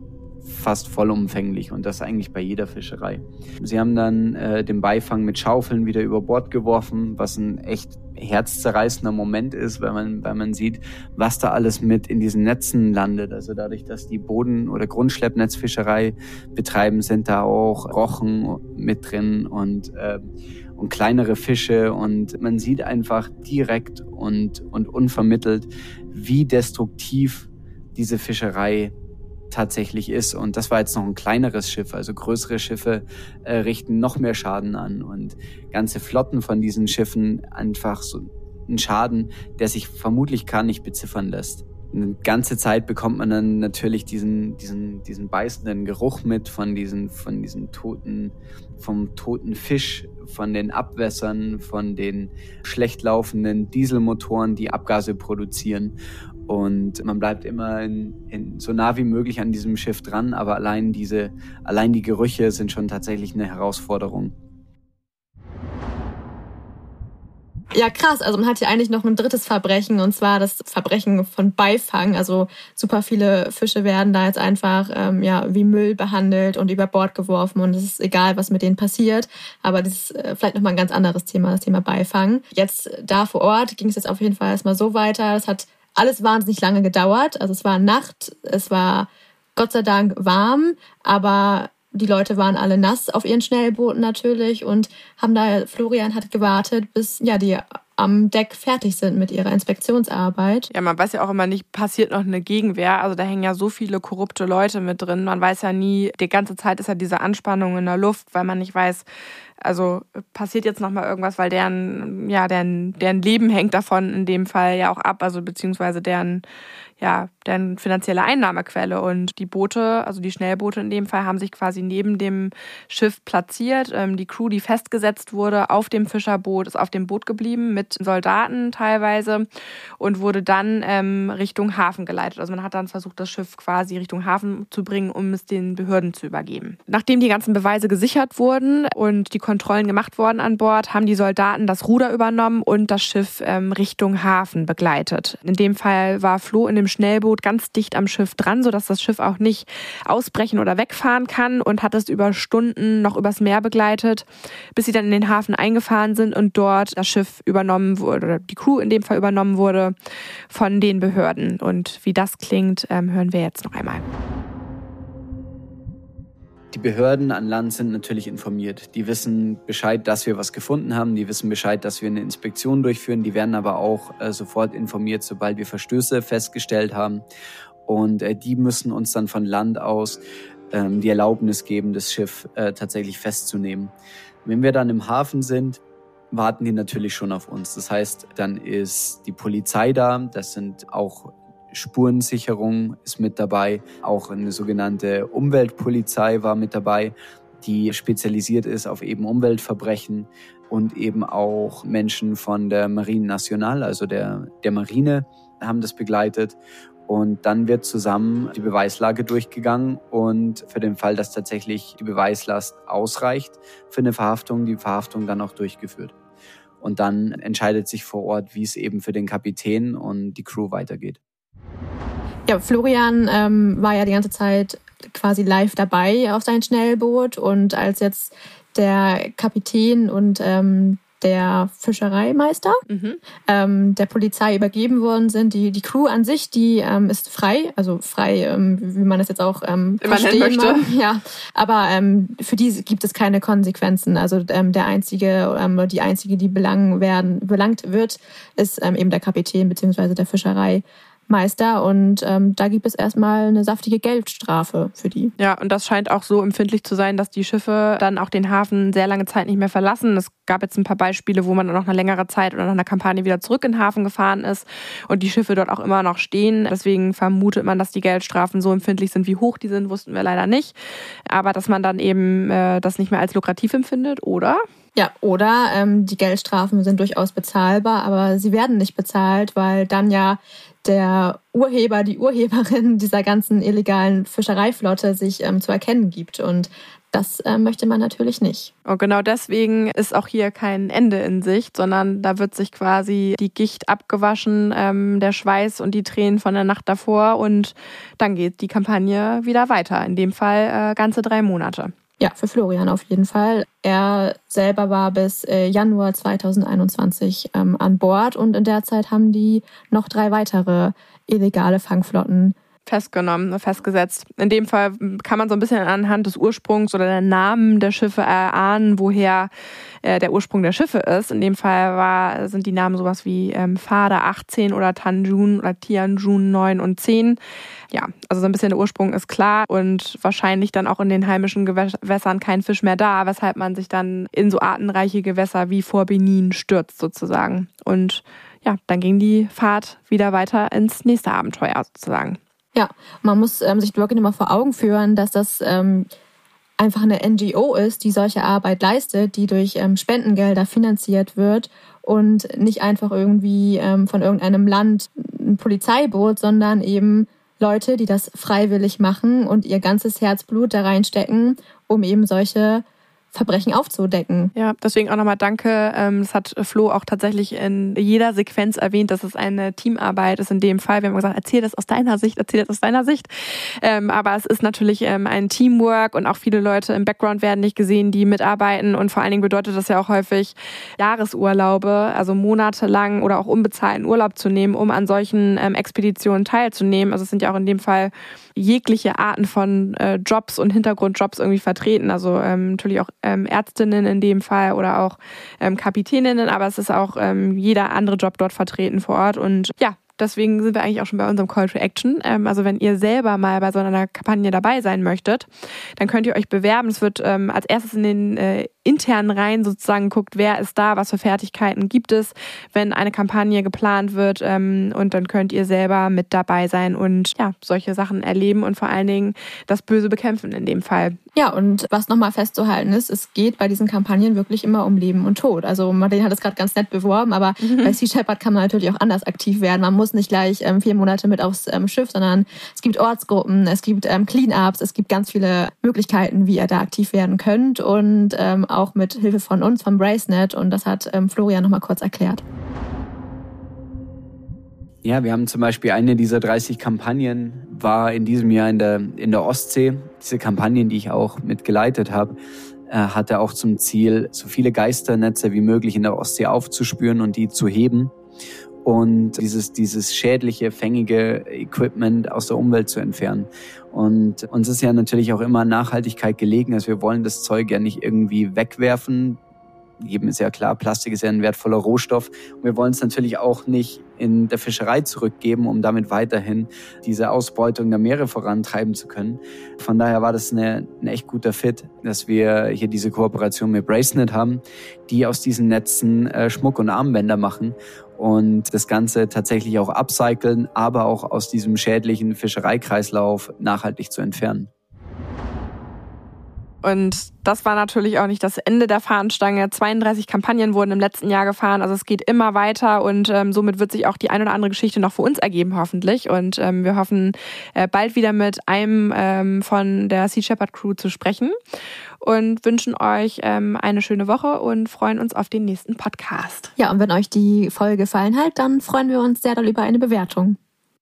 fast vollumfänglich und das eigentlich bei jeder Fischerei. Sie haben dann äh, den Beifang mit Schaufeln wieder über Bord geworfen, was ein echt herzzerreißender Moment ist, weil man, weil man sieht, was da alles mit in diesen Netzen landet. Also dadurch, dass die Boden- oder Grundschleppnetzfischerei betreiben, sind da auch Rochen mit drin und, äh, und kleinere Fische und man sieht einfach direkt und, und unvermittelt, wie destruktiv diese Fischerei tatsächlich ist. Und das war jetzt noch ein kleineres Schiff. Also größere Schiffe äh, richten noch mehr Schaden an und ganze Flotten von diesen Schiffen einfach so einen Schaden, der sich vermutlich gar nicht beziffern lässt. Eine ganze Zeit bekommt man dann natürlich diesen, diesen, diesen beißenden Geruch mit von diesen, von diesen toten, vom toten Fisch, von den Abwässern, von den schlecht laufenden Dieselmotoren, die Abgase produzieren. Und man bleibt immer in, in, so nah wie möglich an diesem Schiff dran, aber allein diese, allein die Gerüche sind schon tatsächlich eine Herausforderung. Ja, krass. Also man hat hier eigentlich noch ein drittes Verbrechen und zwar das Verbrechen von Beifang. Also super viele Fische werden da jetzt einfach ähm, ja wie Müll behandelt und über Bord geworfen und es ist egal, was mit denen passiert. Aber das ist äh, vielleicht noch mal ein ganz anderes Thema, das Thema Beifang. Jetzt da vor Ort ging es jetzt auf jeden Fall erstmal so weiter. Das hat alles wahnsinnig lange gedauert. Also es war Nacht, es war Gott sei Dank warm, aber die Leute waren alle nass auf ihren Schnellbooten natürlich und haben da, Florian hat gewartet, bis ja die am Deck fertig sind mit ihrer Inspektionsarbeit. Ja, man weiß ja auch immer nicht, passiert noch eine Gegenwehr. Also da hängen ja so viele korrupte Leute mit drin. Man weiß ja nie, die ganze Zeit ist ja diese Anspannung in der Luft, weil man nicht weiß, also passiert jetzt noch mal irgendwas, weil deren ja deren deren Leben hängt davon in dem Fall ja auch ab, also beziehungsweise deren ja, deren finanzielle Einnahmequelle. Und die Boote, also die Schnellboote in dem Fall, haben sich quasi neben dem Schiff platziert. Ähm, die Crew, die festgesetzt wurde auf dem Fischerboot, ist auf dem Boot geblieben mit Soldaten teilweise und wurde dann ähm, Richtung Hafen geleitet. Also man hat dann versucht, das Schiff quasi Richtung Hafen zu bringen, um es den Behörden zu übergeben. Nachdem die ganzen Beweise gesichert wurden und die Kontrollen gemacht wurden an Bord, haben die Soldaten das Ruder übernommen und das Schiff ähm, Richtung Hafen begleitet. In dem Fall war Flo in dem Schnellboot ganz dicht am Schiff dran, sodass das Schiff auch nicht ausbrechen oder wegfahren kann und hat es über Stunden noch übers Meer begleitet, bis sie dann in den Hafen eingefahren sind und dort das Schiff übernommen wurde, oder die Crew in dem Fall übernommen wurde von den Behörden. Und wie das klingt, ähm, hören wir jetzt noch einmal. Die Behörden an Land sind natürlich informiert. Die wissen Bescheid, dass wir was gefunden haben. Die wissen Bescheid, dass wir eine Inspektion durchführen. Die werden aber auch äh, sofort informiert, sobald wir Verstöße festgestellt haben. Und äh, die müssen uns dann von Land aus ähm, die Erlaubnis geben, das Schiff äh, tatsächlich festzunehmen. Wenn wir dann im Hafen sind, warten die natürlich schon auf uns. Das heißt, dann ist die Polizei da. Das sind auch Spurensicherung ist mit dabei. Auch eine sogenannte Umweltpolizei war mit dabei, die spezialisiert ist auf eben Umweltverbrechen und eben auch Menschen von der Marine Nationale, also der, der Marine, haben das begleitet. Und dann wird zusammen die Beweislage durchgegangen und für den Fall, dass tatsächlich die Beweislast ausreicht für eine Verhaftung, die Verhaftung dann auch durchgeführt. Und dann entscheidet sich vor Ort, wie es eben für den Kapitän und die Crew weitergeht. Ja, Florian ähm, war ja die ganze Zeit quasi live dabei auf sein Schnellboot und als jetzt der Kapitän und ähm, der Fischereimeister mhm. ähm, der Polizei übergeben worden sind. Die, die Crew an sich, die ähm, ist frei, also frei, ähm, wie man das jetzt auch ähm, verstehen möchte. (laughs) Ja, aber ähm, für die gibt es keine Konsequenzen. Also ähm, der einzige, ähm, die einzige, die belangen werden, belangt wird, ist ähm, eben der Kapitän beziehungsweise der Fischerei. Meister und ähm, da gibt es erstmal eine saftige Geldstrafe für die. Ja, und das scheint auch so empfindlich zu sein, dass die Schiffe dann auch den Hafen sehr lange Zeit nicht mehr verlassen. Es gab jetzt ein paar Beispiele, wo man dann noch eine längere Zeit oder nach einer Kampagne wieder zurück in den Hafen gefahren ist und die Schiffe dort auch immer noch stehen. Deswegen vermutet man, dass die Geldstrafen so empfindlich sind. Wie hoch die sind, wussten wir leider nicht. Aber dass man dann eben äh, das nicht mehr als lukrativ empfindet, oder? Ja, oder ähm, die Geldstrafen sind durchaus bezahlbar, aber sie werden nicht bezahlt, weil dann ja der Urheber, die Urheberin (laughs) dieser ganzen illegalen Fischereiflotte sich ähm, zu erkennen gibt. Und das äh, möchte man natürlich nicht. Und genau deswegen ist auch hier kein Ende in Sicht, sondern da wird sich quasi die Gicht abgewaschen, ähm, der Schweiß und die Tränen von der Nacht davor und dann geht die Kampagne wieder weiter. In dem Fall äh, ganze drei Monate. Ja, für Florian auf jeden Fall. Er selber war bis äh, Januar 2021 ähm, an Bord und in der Zeit haben die noch drei weitere illegale Fangflotten festgenommen, festgesetzt. In dem Fall kann man so ein bisschen anhand des Ursprungs oder der Namen der Schiffe erahnen, woher äh, der Ursprung der Schiffe ist. In dem Fall war, sind die Namen sowas wie ähm, Fader 18 oder Tanjun oder Tianjun 9 und 10. Ja, also so ein bisschen der Ursprung ist klar und wahrscheinlich dann auch in den heimischen Gewässern kein Fisch mehr da, weshalb man sich dann in so artenreiche Gewässer wie vor Benin stürzt sozusagen. Und ja, dann ging die Fahrt wieder weiter ins nächste Abenteuer sozusagen. Ja, man muss ähm, sich wirklich immer vor Augen führen, dass das ähm, einfach eine NGO ist, die solche Arbeit leistet, die durch ähm, Spendengelder finanziert wird und nicht einfach irgendwie ähm, von irgendeinem Land ein Polizeiboot, sondern eben Leute, die das freiwillig machen und ihr ganzes Herzblut da reinstecken, um eben solche Verbrechen aufzudecken. Ja, deswegen auch nochmal danke. Ähm, das hat Flo auch tatsächlich in jeder Sequenz erwähnt, dass es eine Teamarbeit ist in dem Fall. Wir haben gesagt, erzähl das aus deiner Sicht, erzähl das aus deiner Sicht. Ähm, aber es ist natürlich ähm, ein Teamwork und auch viele Leute im Background werden nicht gesehen, die mitarbeiten. Und vor allen Dingen bedeutet das ja auch häufig Jahresurlaube, also monatelang oder auch unbezahlten Urlaub zu nehmen, um an solchen Expeditionen teilzunehmen. Also es sind ja auch in dem Fall jegliche Arten von äh, Jobs und Hintergrundjobs irgendwie vertreten. Also natürlich auch ähm, Ärztinnen in dem Fall oder auch ähm, Kapitäninnen, aber es ist auch ähm, jeder andere Job dort vertreten vor Ort. Und ja, Deswegen sind wir eigentlich auch schon bei unserem Call to Action. Ähm, also wenn ihr selber mal bei so einer Kampagne dabei sein möchtet, dann könnt ihr euch bewerben. Es wird ähm, als erstes in den äh, internen Reihen sozusagen geguckt, wer ist da, was für Fertigkeiten gibt es, wenn eine Kampagne geplant wird. Ähm, und dann könnt ihr selber mit dabei sein und ja, solche Sachen erleben und vor allen Dingen das Böse bekämpfen in dem Fall. Ja, und was nochmal festzuhalten ist, es geht bei diesen Kampagnen wirklich immer um Leben und Tod. Also Martin hat es gerade ganz nett beworben, aber mhm. bei Sea Shepherd kann man natürlich auch anders aktiv werden. Man muss nicht gleich ähm, vier Monate mit aufs ähm, Schiff, sondern es gibt Ortsgruppen, es gibt ähm, Clean-Ups, es gibt ganz viele Möglichkeiten, wie ihr da aktiv werden könnt und ähm, auch mit Hilfe von uns, vom Bracenet. Und das hat ähm, Florian nochmal kurz erklärt. Ja, wir haben zum Beispiel eine dieser 30 Kampagnen war in diesem Jahr in der, in der Ostsee. Diese Kampagnen, die ich auch mitgeleitet habe, äh, hatte auch zum Ziel, so viele Geisternetze wie möglich in der Ostsee aufzuspüren und die zu heben und dieses, dieses schädliche, fängige Equipment aus der Umwelt zu entfernen. Und uns ist ja natürlich auch immer Nachhaltigkeit gelegen. Also wir wollen das Zeug ja nicht irgendwie wegwerfen, jedem ist ja klar, Plastik ist ja ein wertvoller Rohstoff. Und wir wollen es natürlich auch nicht in der Fischerei zurückgeben, um damit weiterhin diese Ausbeutung der Meere vorantreiben zu können. Von daher war das eine, ein echt guter Fit, dass wir hier diese Kooperation mit Bracenet haben, die aus diesen Netzen äh, Schmuck und Armbänder machen und das Ganze tatsächlich auch upcyclen, aber auch aus diesem schädlichen Fischereikreislauf nachhaltig zu entfernen. Und das war natürlich auch nicht das Ende der Fahnenstange. 32 Kampagnen wurden im letzten Jahr gefahren. Also es geht immer weiter und ähm, somit wird sich auch die ein oder andere Geschichte noch für uns ergeben, hoffentlich. Und ähm, wir hoffen, äh, bald wieder mit einem ähm, von der Sea Shepherd Crew zu sprechen und wünschen euch ähm, eine schöne Woche und freuen uns auf den nächsten Podcast. Ja, und wenn euch die Folge gefallen hat, dann freuen wir uns sehr doll über eine Bewertung.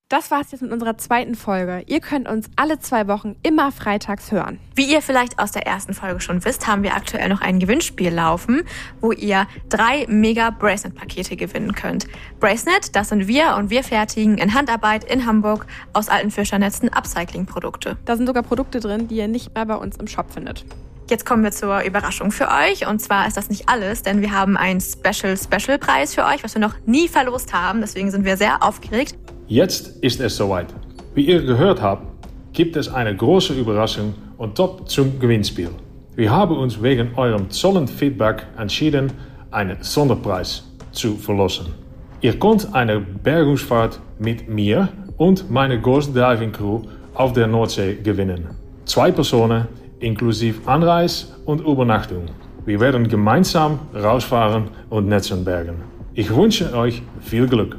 Das war's jetzt mit unserer zweiten Folge. Ihr könnt uns alle zwei Wochen immer freitags hören. Wie ihr vielleicht aus der ersten Folge schon wisst, haben wir aktuell noch ein Gewinnspiel laufen, wo ihr drei mega Bracelet-Pakete gewinnen könnt. Bracelet, das sind wir und wir fertigen in Handarbeit in Hamburg aus alten Fischernetzen Upcycling-Produkte. Da sind sogar Produkte drin, die ihr nicht mehr bei uns im Shop findet. Jetzt kommen wir zur Überraschung für euch. Und zwar ist das nicht alles, denn wir haben einen Special-Special-Preis für euch, was wir noch nie verlost haben. Deswegen sind wir sehr aufgeregt. Jetzt ist es soweit. Wie ihr gehört habt, gibt es eine große Überraschung und top zum Gewinnspiel. Wir haben uns wegen eurem tollen Feedback entschieden, einen Sonderpreis zu verlosen. Ihr könnt eine Bergungsfahrt mit mir und meiner Ghost Diving Crew auf der Nordsee gewinnen. Zwei Personen inklusive Anreis und Übernachtung. Wir werden gemeinsam rausfahren und Netzen bergen. Ich wünsche euch viel Glück.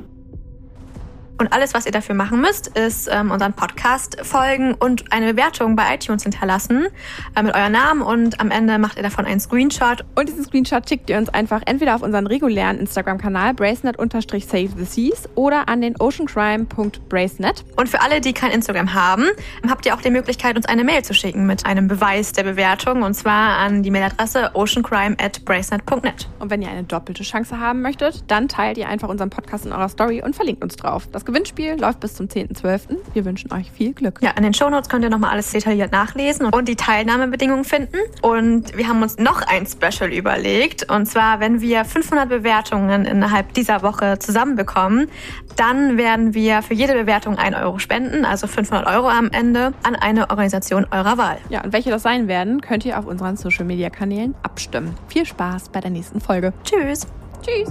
Und alles, was ihr dafür machen müsst, ist ähm, unseren Podcast folgen und eine Bewertung bei iTunes hinterlassen äh, mit eurem Namen und am Ende macht ihr davon einen Screenshot. Und diesen Screenshot schickt ihr uns einfach entweder auf unseren regulären Instagram-Kanal bracenet-save the seas oder an den oceancrime.bracenet. Und für alle, die kein Instagram haben, habt ihr auch die Möglichkeit, uns eine Mail zu schicken mit einem Beweis der Bewertung und zwar an die Mailadresse oceancrime@bracenet.net. Und wenn ihr eine doppelte Chance haben möchtet, dann teilt ihr einfach unseren Podcast in eurer Story und verlinkt uns drauf. Das Gewinnspiel läuft bis zum 10.12. Wir wünschen euch viel Glück. Ja, in den Shownotes könnt ihr nochmal alles detailliert nachlesen und die Teilnahmebedingungen finden. Und wir haben uns noch ein Special überlegt. Und zwar, wenn wir 500 Bewertungen innerhalb dieser Woche zusammenbekommen, dann werden wir für jede Bewertung 1 Euro spenden, also 500 Euro am Ende, an eine Organisation eurer Wahl. Ja, und welche das sein werden, könnt ihr auf unseren Social-Media-Kanälen abstimmen. Viel Spaß bei der nächsten Folge. Tschüss. Tschüss.